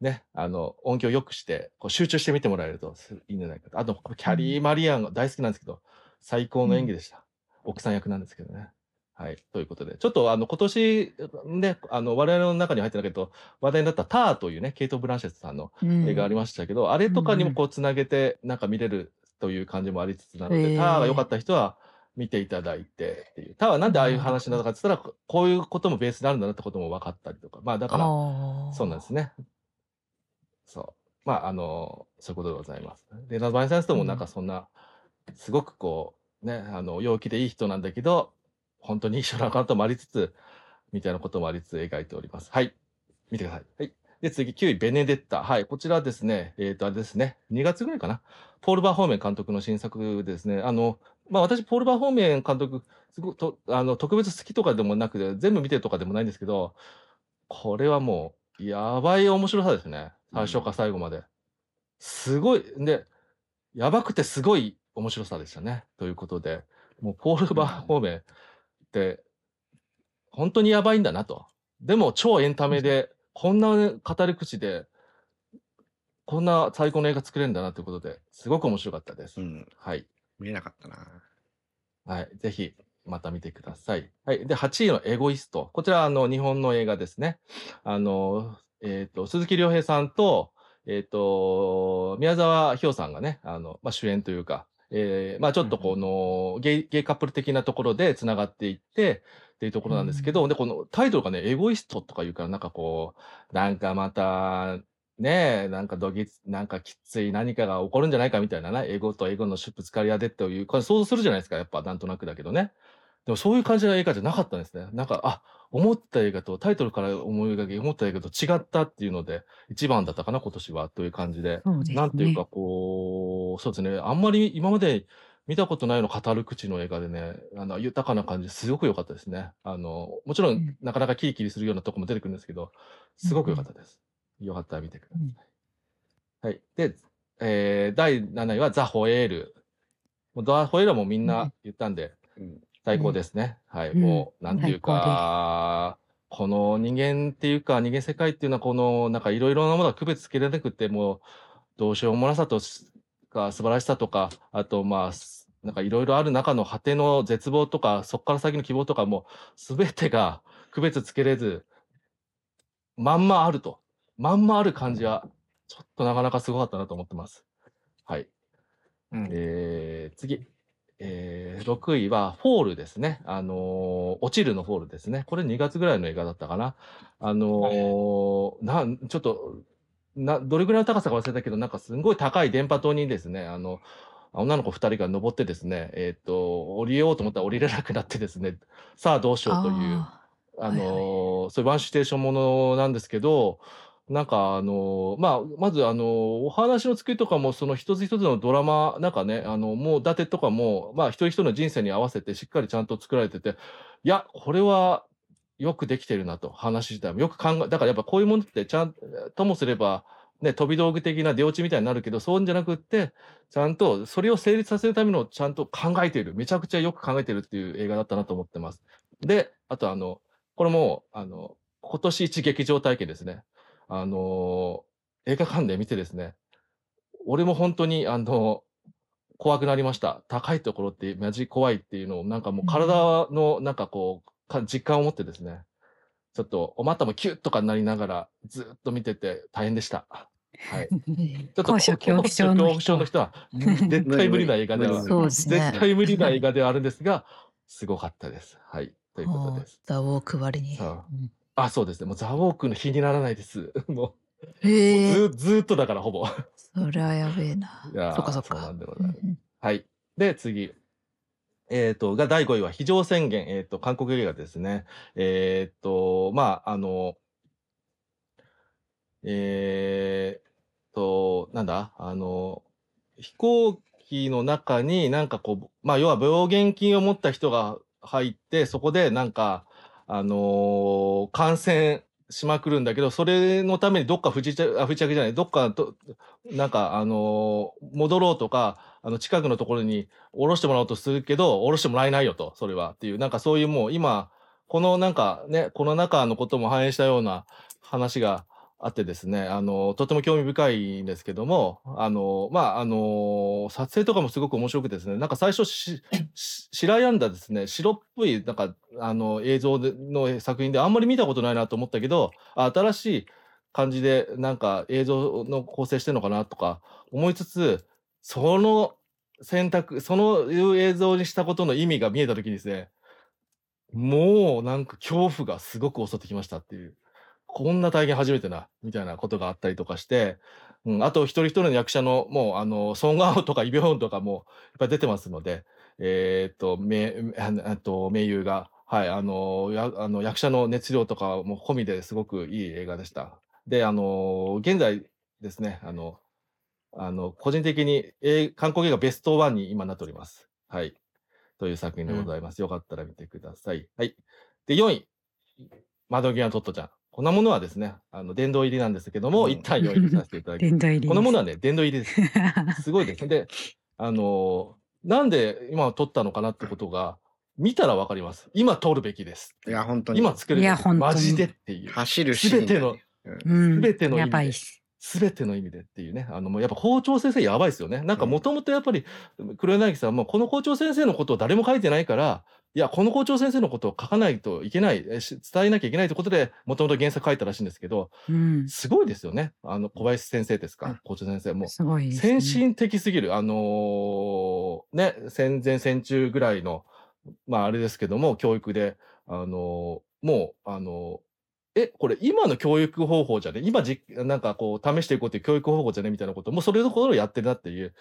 ね、あの、音響良くして、こう集中して見てもらえるといいんじゃないかと。あと、キャリー・マリアンが大好きなんですけど、最高の演技でした。奥さん役なんですけどね。はい。ということで、ちょっとあの、今年、ね、あの、我々の中に入ってないけど、話題になったターというね、ケイト・ブランシェットさんの映画ありましたけど、あれとかにもこうつなげてなんか見れるという感じもありつつなので、へーターが良かった人は見ていただいてっていう。ターはなんでああいう話なのかって言ったら、こういうこともベースになるんだなってことも分かったりとか。まあだから、そうなんですね。そう。まああの、そういうことでございます。で、ナバイサインストもなんかそんな、すごくこう、ね、あの、陽気でいい人なんだけど、本当に一緒なこともありつつ、みたいなこともありつつ描いております。はい。見てください。はい。で、次、9位、ベネデッタ。はい。こちらはですね、えっ、と、あれですね、2月ぐらいかな。ポール・バーホーメン監督の新作ですね。あの、まあ、私、ポール・バーホーメン監督、すごくと、あの、特別好きとかでもなくて、全部見てるとかでもないんですけど、これはもう、やばい面白さですね。最初から最後まで。すごい、で、やばくてすごい面白さでしたね。ということで、もう、ポール・バーホーメンって、本当にやばいんだなと。でも、超エンタメで、こんな語り口で、こんな最高の映画作れるんだなということで、すごく面白かったです。うん。はい。見えなかったな。はい。ぜひ、また見てください。はい。で、8位のエゴイスト。こちら、あの、日本の映画ですね。あの、えっ、と、鈴木亮平さんと、えっ、と、宮沢ひょうさんがね、あの、まあ、主演というか、えーまあちょっとこの、ゲイ、ゲイカップル的なところで繋がっていって、っていうところなんですけど、で、このタイトルがね、エゴイストとか言うから、なんかこう、なんかまた、ねえ、なんかどぎつ、なんかきつい何かが起こるんじゃないかみたいなね、エゴとエゴのぶつかり合いでっていう、これ想像するじゃないですか、やっぱなんとなくだけどね。でもそういう感じの映画じゃなかったんですね。なんか、あ、思った映画と、タイトルから思い描き、思った映画と違ったっていうので、一番だったかな、今年は、という感じで。そうですねなんていうか、こう、そうですね、あんまり今まで見たことないの語る口の映画でね、あの、豊かな感じですごく良かったですね。あの、もちろうんん、なかなかキリキリするようなとこも出てくるんですけど、すごく良かったです。よかったら見てください。はい。で、えー、第7位はザ・ホエール。もうザ・ホエールはもうみんな言ったんで、うん最高ですね。はい。うんもう、なんていう最高でか、この人間っていうか、人間世界っていうのは、この、なんかいろいろなものが区別つけられなくて、もう、どうしようもなさとか、素晴らしさとか、あと、まあ、すなんかいろいろある中の果ての絶望とか、そこから先の希望とかも、すべてが区別つけれず、まんまあると。まんまある感じは、ちょっとなかなかすごかったなと思ってます。はい。うんえー次。えー6位は、フォールですね。あのー落ちるのフォールですね。これ2月ぐらいの映画だったかな。あのーなん、ちょっと、な、どれぐらいの高さか忘れたけど、なんかすんごい高い電波塔にですね、あの、女の子2人が登ってですね、えっ、と、降りようと思ったら降りれなくなってですね、さあどうしようという、ああのーはいはそういうワンシチュエーションものなんですけど、なんかあのまあ、まずあのお話の作りとかも、その一つ一つのドラマ、なんかね、あの、もう伊達とかも、まあ、一人一人の人生に合わせてしっかりちゃんと作られてて、いや、これはよくできてるなと、話自体もよく考え、だからやっぱこういうものってちゃんともすれば、ね、飛び道具的な出落ちみたいになるけど、そうじゃなくって、ちゃんとそれを成立させるためのちゃんと考えている。めちゃくちゃよく考えてるっていう映画だったなと思ってます。で、あとあの、これも、あの、今年一劇場体験ですね。あの、映画館で見てですね、俺も本当に、あの、怖くなりました。高いところってマジ怖いっていうのを、なんかもう体の、なんかこう、か実感を持ってですね、ちょっとお股もキュッとかなりながらずっと見てて大変でした。はい。い。(laughs) ちょっと高所恐怖症の人は、(laughs) 絶対無理な映画では、そうですね絶対無理な映画ではあるんですが、すごかったです。はい。ということです。ザ・ウォーク割に。あ、そうですね。もうザ・ウォークの日にならないです。(laughs) もへえうず、ずーっとだから、ほぼ。そりゃやべえな。いやーそっかそっか。そうなんでごうんざいます。うんはい。で、次。えっ、と、が第5位は非常宣言。えっ、と、韓国映画ですね。えっ、と、まあ、あの、えー、と、なんだ？あの、飛行機の中になんかこう、まあ、要は病原菌を持った人が入って、そこでなんか、あのー感染しまくるんだけど、それのためにどっか不時着、あ、不時着じゃない、どっかと、なんか、あのー戻ろうとか、あの、近くのところに降ろしてもらおうとするけど、降ろしてもらえないよと、それは。っていう、なんかそういうもう今、このなんかね、この中のことも反映したような話があってですね、あの、とても興味深いんですけども、あの、まあ、あの、撮影とかもすごく面白くてですね、なんか最初し、し白やんだですね、白っぽい、なんか、あの、映像での作品であんまり見たことないなと思ったけど、あ新しい感じで、なんか映像の構成してるのかなとか思いつつ、その選択、そのいう映像にしたことの意味が見えたときにですね、もうなんか恐怖がすごく襲ってきましたっていう。こんな体験初めてな、みたいなことがあったりとかして、うん、あと一人一人の役者の、もう、あの、ソン・ガンホとかイ・ビョンとかも、いっぱい出てますので、えーっと、名、あのあと、名優が、はい、あの、や、あの、役者の熱量とかも込みですごくいい映画でした。で、あの、現在ですね、あの、あの、個人的に、え韓国映画ベストワンに今なっております。はい。という作品でございます。よかったら見てください。はい。で、4位。窓際のトットちゃん。こんなものはですね、あの、殿堂入りなんですけども、うん一旦4位にさせていただきます。殿堂入り。このものはね、殿堂入りです。(laughs) すごいです。で、あのーなんで今撮ったのかなってことが、見たらわかります。今撮るべきです。いや、本当に。今作るべきいや本当にマジでっていう。走るシーンがねすべての、うん全ての意味でやばいっす。すべての意味でっていうね。あの、もうやっぱ校長先生やばいですよね。なんかもともとやっぱり、黒柳さんもこの校長先生のことを誰も書いてないから、いや、この校長先生のことを書かないといけない、伝えなきゃいけないということで、もともと原作書いたらしいんですけど、うん。すごいですよね。あの、小林先生ですか、うん校長先生。もう、すごいね。先進的すぎる。あのーね、戦前戦中ぐらいの、まああれですけども、教育で、あのーもう、あのーえ、これ今の教育方法じゃね今じ、なんかこう試していこうっていう教育方法じゃねみたいなこと、もうそれのことをやってるなっていう。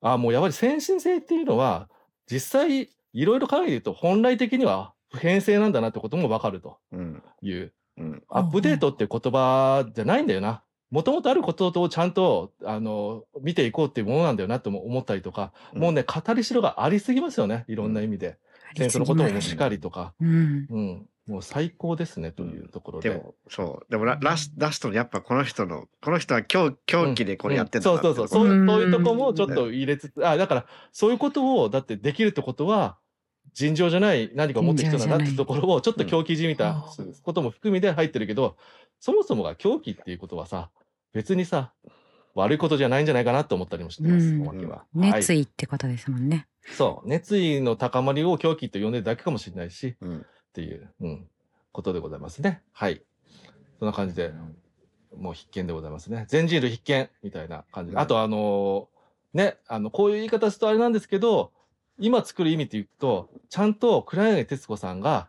あもうやっぱり先進性っていうのは、実際いろいろ考えてると本来的には普遍性なんだなってこともわかるとうん。いう。うん。アップデートっていう言葉じゃないんだよな。もともとあることをちゃんと、あの、見ていこうっていうものなんだよなとも思ったりとか、うんもうね、語りしろがありすぎますよね。いろんな意味で。戦争のこともしかりとか。うん。うん。もう最高ですね、というところで。でも、そう。でもラ、ラスラストにやっぱこの人の、この人は狂狂気でこれやってんだなうんそうそうそう。そううんそういうとこもちょっと入れつつ、あ、だから、そういうことを、だってできるってことは、尋常じゃない何かを持ってる人なんだってところを、ちょっと狂気じみたうんことも含みで入ってるけど、そもそもが狂気っていうことはさ、別にさ、悪いことじゃないんじゃないかなと思ったりもしてます、うんおまけは。熱はい。意ってことですもんね。そう。熱意の高まりを狂気と呼んでるだけかもしれないし、うんっていう、うん、ことでございますね。はい。そんな感じで、もう必見でございますね。全人類必見みたいな感じで。うんあと、あのーね、あの、こういう言い方するとあれなんですけど、今作る意味って言うと、ちゃんと黒柳徹子さんが、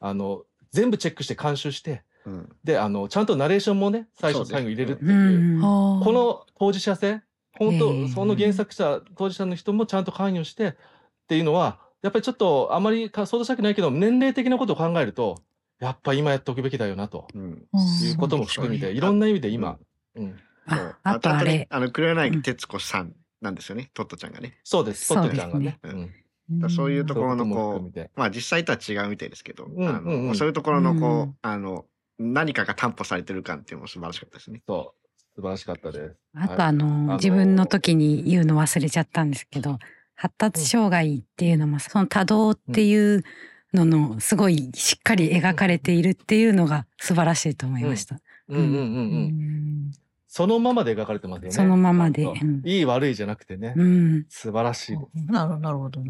あの、全部チェックして監修して、うんで、あの、ちゃんとナレーションもね、最初最後入れるってういう。ん。ここの当事者性、本当、ええその原作者、当事者の人もちゃんと関与してっていうのは、やっぱりちょっとあまりか想像したくないけど、年齢的なことを考えると、やっぱ今やっておくべきだよなと。うん。いうことも含めて、いろんな意味で今、うん、ああとあねれ、あの、黒柳徹子さんなんですよね、トットちゃんがね。そうです、ポそうですね。ットちゃんがね。ううん。そういうところのそういうまあ実際とは違うみたいですけど、そういうところのこう、うん。あの、何かが担保されてる感っていうのも素晴らしかったですね。そう、素晴らしかったです。あとはい。あの、の自分の時に言うの忘れちゃったんですけど、発達障害っていうのも、その多動っていうののすごいしっかり描かれているっていうのが素晴らしいと思いました。うんうんうんうん。うんそのままで描かれてますよね。そのままでいい悪いじゃなくてね、うん。素晴らしいです。なるなるほど。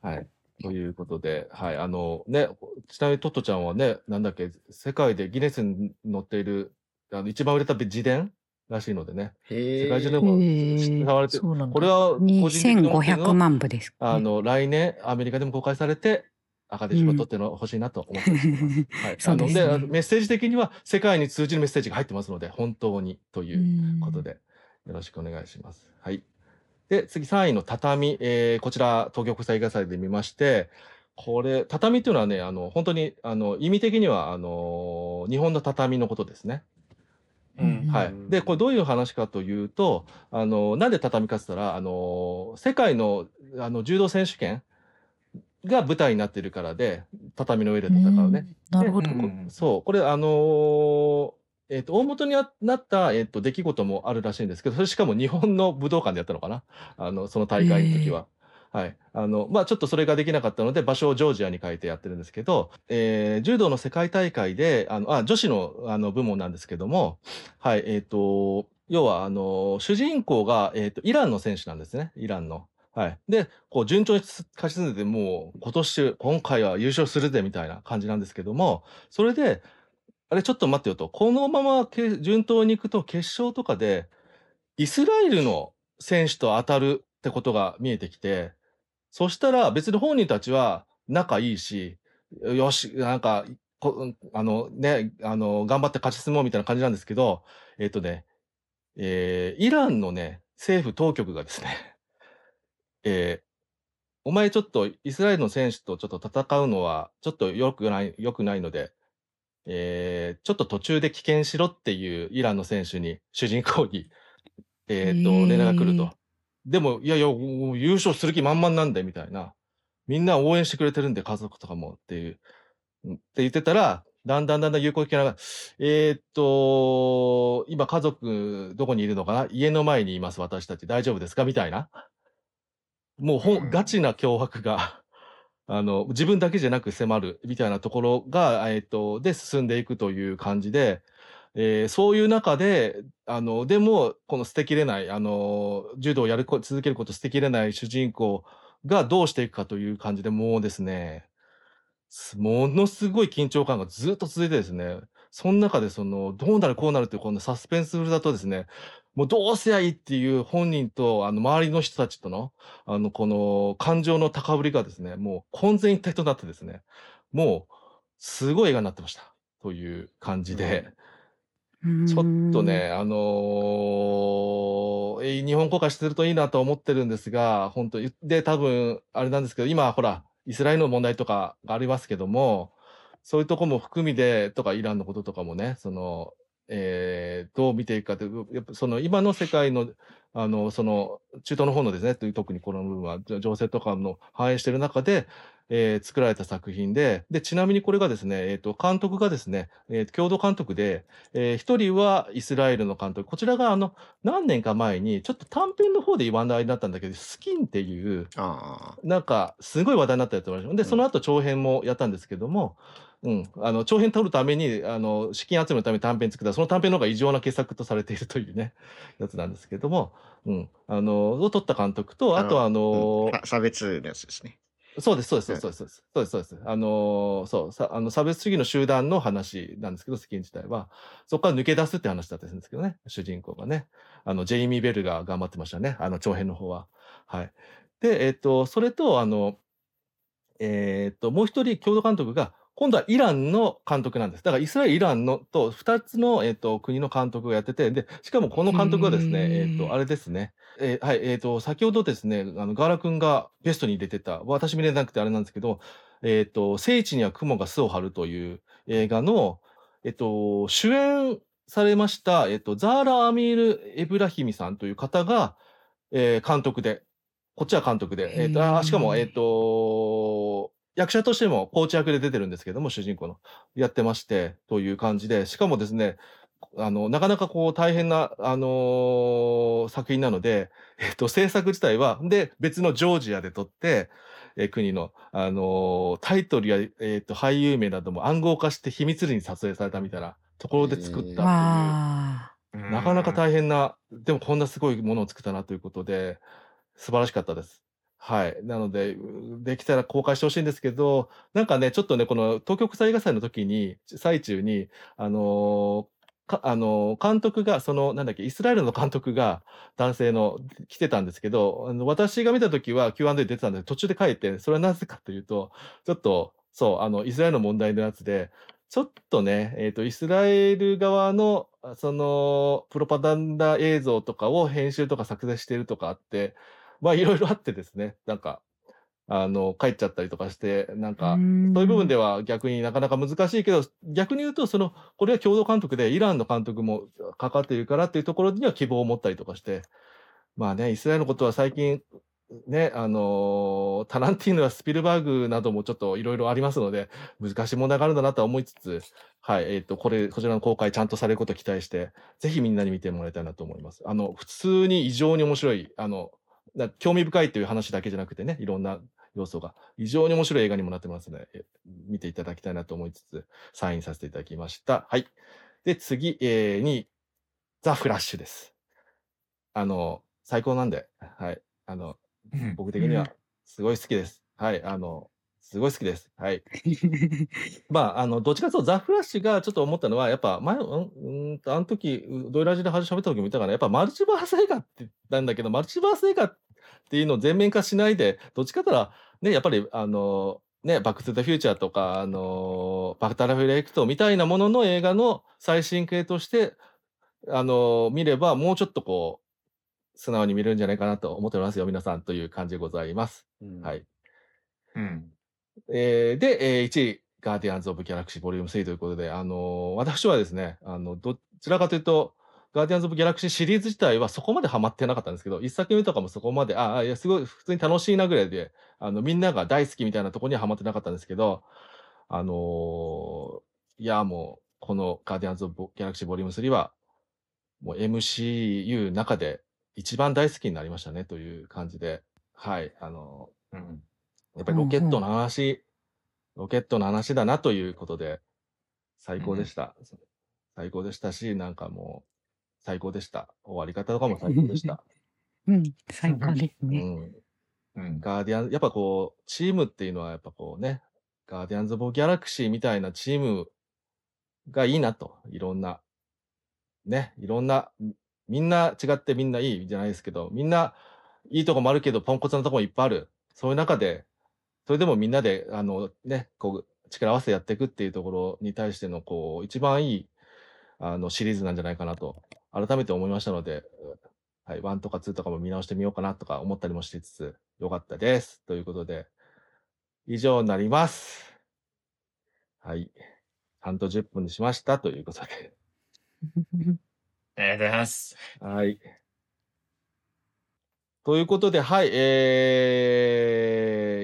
はい。ということで、はい。あの、ね、ちなみにトットちゃんはね、なんだっけ、世界でギネスに載っている、あの、一番売れた自伝らしいのでね。へ世界中でえ。も使われてこれは個人的に思ってるの2500は万部です。あの、来年アメリカでも公開されて、アカデミー賞を取ってるの欲しいなと思ってます。はい。(laughs) そうですねあの、で、メッセージ的には世界に通じるメッセージが入ってますので、本当にということで、よろしくお願いします。はい。で、次3位の畳。えーこちら、東京国際映画祭で見まして、これ、畳っていうのはね、あの、本当に、あの、意味的には、あの、日本の畳のことですね。うんはい。で、これどういう話かというと、あの、なんで畳かって言ったら、あの、世界の、あの、柔道選手権が舞台になってるからで、畳の上で戦うね。なるほど。そう、これ、あのーえっ、と、大元にあなった、えっ、と、出来事もあるらしいんですけど、それしかも日本の武道館でやったのかな。あの、その大会の時は。はい。あの、まあ、ちょっとそれができなかったので、場所をジョージアに変えてやってるんですけど、えー柔道の世界大会で、あの、あ、女子の、あの、部門なんですけども、はい、えっ、と、要は、あの、主人公が、えっ、と、イランの選手なんですね。イランの。はい。で、こう、順調に勝ち進んでて、もう、今年、今回は優勝するぜ、みたいな感じなんですけども、それで、あれ、ちょっと待ってよと、このまま順当に行くと、決勝とかで、イスラエルの選手と当たるってことが見えてきて、そしたら別に本人たちは仲いいし、よし、なんか、あのね、あの、頑張って勝ち進もうみたいな感じなんですけど、えっ、とね、えーイランのね、政府当局がですね、(laughs) えーお前ちょっとイスラエルの選手とちょっと戦うのはちょっと良くない、良くないので、えーちょっと途中で棄権しろっていうイランの選手に、主人公に、えっ、と、連絡が来ると。でも、いやいや、優勝する気満々なんで、みたいな。みんな応援してくれてるんで、家族とかもっていう。うんって言ってたら、だんだんだんだん有効的なえーっと、今家族どこにいるのかな？家の前にいます、私たち。大丈夫ですか？みたいな。もうほん、ガチな脅迫が、(laughs) あの、自分だけじゃなく迫るみたいなところが、えーっと、で進んでいくという感じで、えーそういう中で、あの、でも、この捨てきれない、あの、柔道をやるこ、続けること捨てきれない主人公がどうしていくかという感じでもうですね、ものすごい緊張感がずっと続いてですね、その中でその、どうなるこうなるっていうこのサスペンスフルだとですね、もうどうせやいいっていう本人と、あの、周りの人たちとの、あの、この感情の高ぶりがですね、もう混然一体となってですね、もう、すごい映画になってました。という感じで、ちょっとね、あのー日本公開してるといいなと思ってるんですが、本当で、多分、あれなんですけど、今、ほら、イスラエルの問題とかがありますけども、そういうとこも含みで、とか、イランのこととかもね、その、えーどう見ていくかというやっぱその今の世界のあのその中東の方のですねという特にこの部分はじ情勢とかの反映している中で、えー作られた作品ででちなみにこれがですね、えー、と監督がですね、えー共同監督で、えー一人はイスラエルの監督。こちらがあの何年か前にちょっと短編の方で話題になったんだけど「スキン」っていうあなんかすごい話題になったやつもあるでうん。その後長編もやったんですけども、うん、あの長編取るためにあの資金集めのために短編作った。その短編の方が異常な傑作とされているというねやつなんですけども、うん、あのを取った監督とあとはああのあ、さ差別のやつですね。そうです、そうです、そうです、そうです、そうです、そうです。あのーそう、さあの差別主義の集団の話なんですけど、スキン自体は、そこから抜け出すって話だったんですけどね、主人公がね。あの、ジェイミー・ベルが頑張ってましたね、あの、長編の方は。はい。で、えっ、と、それと、あの、えっ、と、もう一人共同監督が、今度はイランの監督なんです。だからイスラエル、イランのと2つの、えっと国の監督がやってて、で、しかもこの監督はですね、へえーっと、あれですね、えーはい、えっ、と、先ほどですね、あの、ガーラ君がゲストに出てた、私見れなくてあれなんですけど、えっ、と、聖地には雲が巣を張るという映画の、えっ、と、主演されました、えっ、と、ザーラ・アミール・エブラヒミさんという方が、えー監督で、こっちは監督で、えっ、と、あーしかも、えっ、と、役者としてもコーチ役で出てるんですけども、主人公の。やってまして、という感じで、しかもですね、あの、なかなかこう大変な、あのー作品なので、えっと、制作自体は、で、別のジョージアで撮って、えー国の、あのータイトルや、えっと、俳優名なども暗号化して秘密裏に撮影されたみたいなところで作ったっていう。わなかなか大変な、でもこんなすごいものを作ったなということで、素晴らしかったです。はい。なので、できたら公開してほしいんですけど、なんかね、ちょっとね、この東京国際映画祭の時に、最中に、あのかあの監督が、その、なんだっけ、イスラエルの監督が男性の来てたんですけど、あの私が見た時は Q&A 出てたんで、途中で帰って、それはなぜかというと、ちょっと、そう、あの、イスラエルの問題のやつで、ちょっとね、えっ、と、イスラエル側の、あその、プロパガンダ映像とかを編集とか作成してるとかあって、まあ、いろいろあってですね、なんか、あの、帰っちゃったりとかして、なんか、そういう部分では逆になかなか難しいけど、逆に言うと、その、これは共同監督で、イランの監督も関わっているからっていうところには希望を持ったりとかして、まあね、イスラエルのことは最近、ね、あのタランティーノやスピルバーグなどもちょっといろいろありますので、難しい問題があるんだなとは思いつつ、はい、えっ、と、これ、こちらの公開ちゃんとされることを期待して、ぜひみんなに見てもらいたいなと思います。あの、普通に異常に面白い、あの、な興味深いという話だけじゃなくてね、いろんな要素が、異常に面白い映画にもなってますので、え見ていただきたいなと思いつつ、サインさせていただきました。はい。で、次、えー、に、ザ・フラッシュです。あの、最高なんで、はい。あの、うん僕的にはすごい好きです。はい。あの、すごい好きです。はい。(laughs) まあ、あの、どっちかというと、ザ・フラッシュがちょっと思ったのは、やっぱ前、うん、うーんと、あの時、うドイラジで話喋った時も言ったかな、やっぱマルチバース映画って言ったんだけど、マルチバース映画っていうのを全面化しないで、どっちかというと、ね、やっぱり、あの、ね、バック・トゥ・ザ・フューチャーとか、あの、バクタラ・フレイクトみたいなものの映画の最新形として、あの、見れば、もうちょっとこう、素直に見れるんじゃないかなと思っておりますよ、皆さんという感じでございます。はい。うん。えーで、えー1位、ガーディアンズ・オブ・ギャラクシー・ボリューム3ということで、あのー私はですね、あの、どちらかというと、ガーディアンズ・オブ・ギャラクシーシリーズ自体はそこまでハマってなかったんですけど、一作目とかもそこまで、ああ、いや、すごい普通に楽しいなぐらいで、あの、みんなが大好きみたいなとこにはハマってなかったんですけど、あのーいや、もう、このガーディアンズ・オブ・ギャラクシー・ボリューム3は、もう MCU 中で一番大好きになりましたね、という感じで、はい、あのー。うん。やっぱりロケットの話、ロケットの話だなということで、最高でした。最高でしたし、なんかもう、最高でした。終わり方とかも最高でした。(laughs) うん、最高ですうね。ん。うん。ガーディアン、やっぱこう、チームっていうのはやっぱこうね、ガーディアンズ・オブ・ギャラクシーみたいなチームがいいなと。いろんな、ね、いろんな、みみんな違ってみんないいじゃないですけど、みんないいとこもあるけど、ポンコツなとこもいっぱいある。そういう中で、それでもみんなで、あのね、こう、力を合わせてやっていくっていうところに対しての、こう、一番いい、あの、シリーズなんじゃないかなと、改めて思いましたので、はい、1とか2とかも見直してみようかなとか思ったりもしつつ、よかったです。ということで、以上になります。はい。半と10分にしましたということで。(laughs) とうございます。はい。ということで、はい、え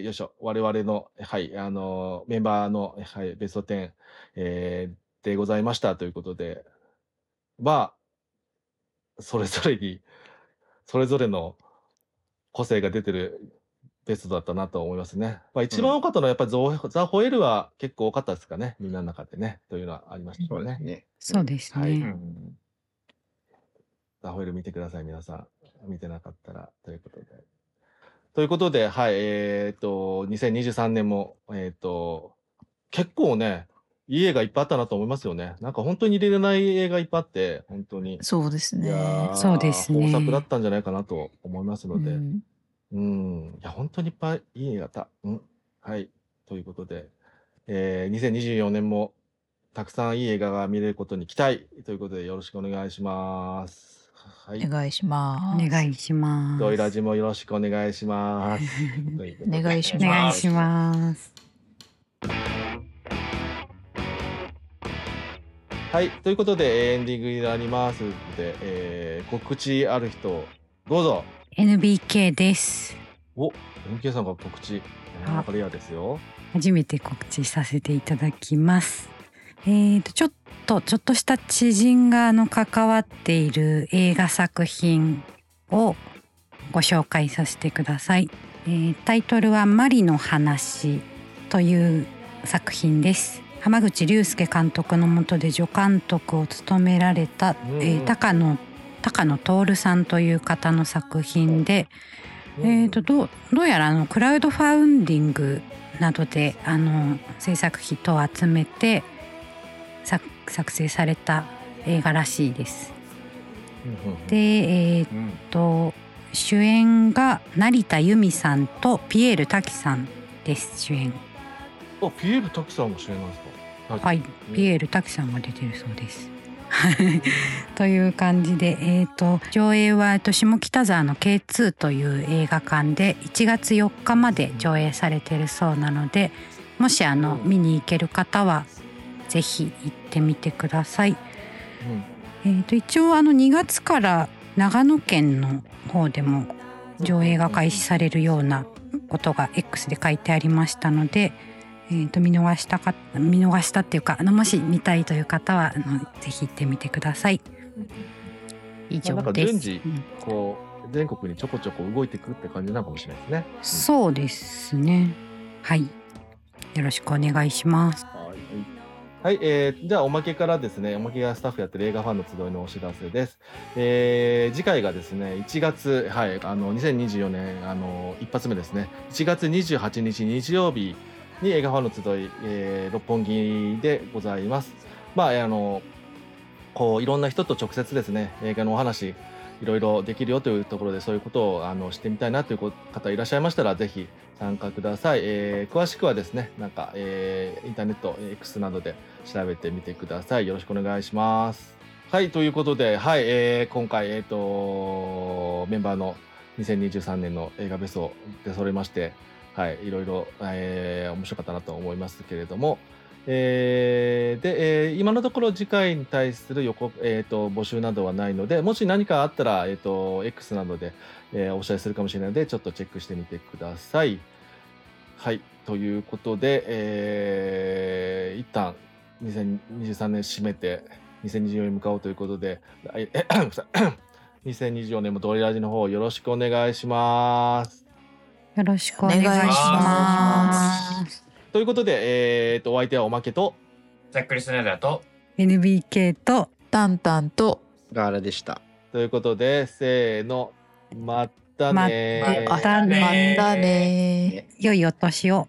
ー、よいしょ、我々の、はい、あの、メンバーの、はい、ベスト10、えー、でございましたということで、まあ、それぞれに、それぞれの個性が出てるベストだったなと思いますね。まあ、一番多かったのはやっぱりゾ、ザ・ホエールは結構多かったですかね、みんなの中でね、というのはありましたよね。ね。そうですはいね。うんザホイール見てください、皆さん。見てなかったら、ということで。ということで、はい、えっ、と、2023年も、えっ、と、結構ね、いい映画いっぱいあったなと思いますよね。なんか本当に入れれない映画いっぱいあって、本当に。そうですね。そうですね豊作だったんじゃないかなと思いますので。うんうん。いや、本当にいっぱいいい映画だった。うん。はい。ということで、えー、2024年もたくさんいい映画が見れることに期待ということでよろしくお願いします。はい。お願いします。お願いします。ドイラジもよろしくお願いします。(laughs) お願いしお願いします。はい。ということで、えーエンディングになりますので、えー告知ある人、どうぞ。NBK です。お、MK さんが告知。あこれやですよ。初めて告知させていただきます。えーと、ちょっと、ちょっとした知人があの関わっている映画作品をご紹介させてください。えータイトルはマリの話という作品です。浜口竜介監督の下で助監督を務められた、えー高野高野徹さんという方の作品で、えー、とどうどうやらあのクラウドファウンディングなどであの制作費等を集めて作作成された映画らしいです。で、えー、うんと主演が成田由美さんとピエール滝さんです。主演。あ、ピエール滝さんも主演なんですか？はい、ピエール滝さんが出てるそうです。(laughs) という感じで、えー、と上映はえーと下北沢の K2 という映画館で1月4日まで上映されてるそうなのでもしあの見に行ける方はぜひ行ってみてください。うんえー、と一応あの2月から長野県の方でも上映が開始されるようなことが X で書いてありましたので、えー、と見逃したか見逃したっていうかあのもし見たいという方はあのぜひ行ってみてください。以上です。こう、全国にちょこちょこ動いてくるって感じなのかもしれないですね。そうですね。はい。よろしくお願いします。はい、えーじゃあおまけからですね、おまけがスタッフやってる映画ファンの集いのお知らせです。えー次回がですね、1月、はい、あの、2024年、あの、一発目ですね、1月28日日曜日に映画ファンの集い、えー六本木でございます。まあ、あの、こう、いろんな人と直接ですね、映画のお話、いろいろできるよというところで、そういうことをあのしてみたいなという方いらっしゃいましたら、ぜひ参加ください。えー詳しくはですね、なんか、えーインターネット、えー X などで調べてみてください。よろしくお願いします。はい、ということで、はい、えー今回、えっ、と、メンバーの2023年の映画ベストで揃いまして、はい、いろいろ、えー面白かったなと思いますけれども、えーで、えー今のところ次回に対する予告、えー、と募集などはないので、もし何かあったら、えー、と X などで、えーお知らせするかもしれないので、ちょっとチェックしてみてください。はい、ということで、えー一旦2023年締めて、2024年に向かおうということで、ええ (coughs) ごめんなさい (coughs) 2024年もドリラジの方よろしくお願いします。よろしくお願いし。ますということで、えー、とお相手はおまけと、ざっくりスナイダーと NBK とタンタンとガーラでした。ということで、せーの、またねー。またねまたね。良いお年を。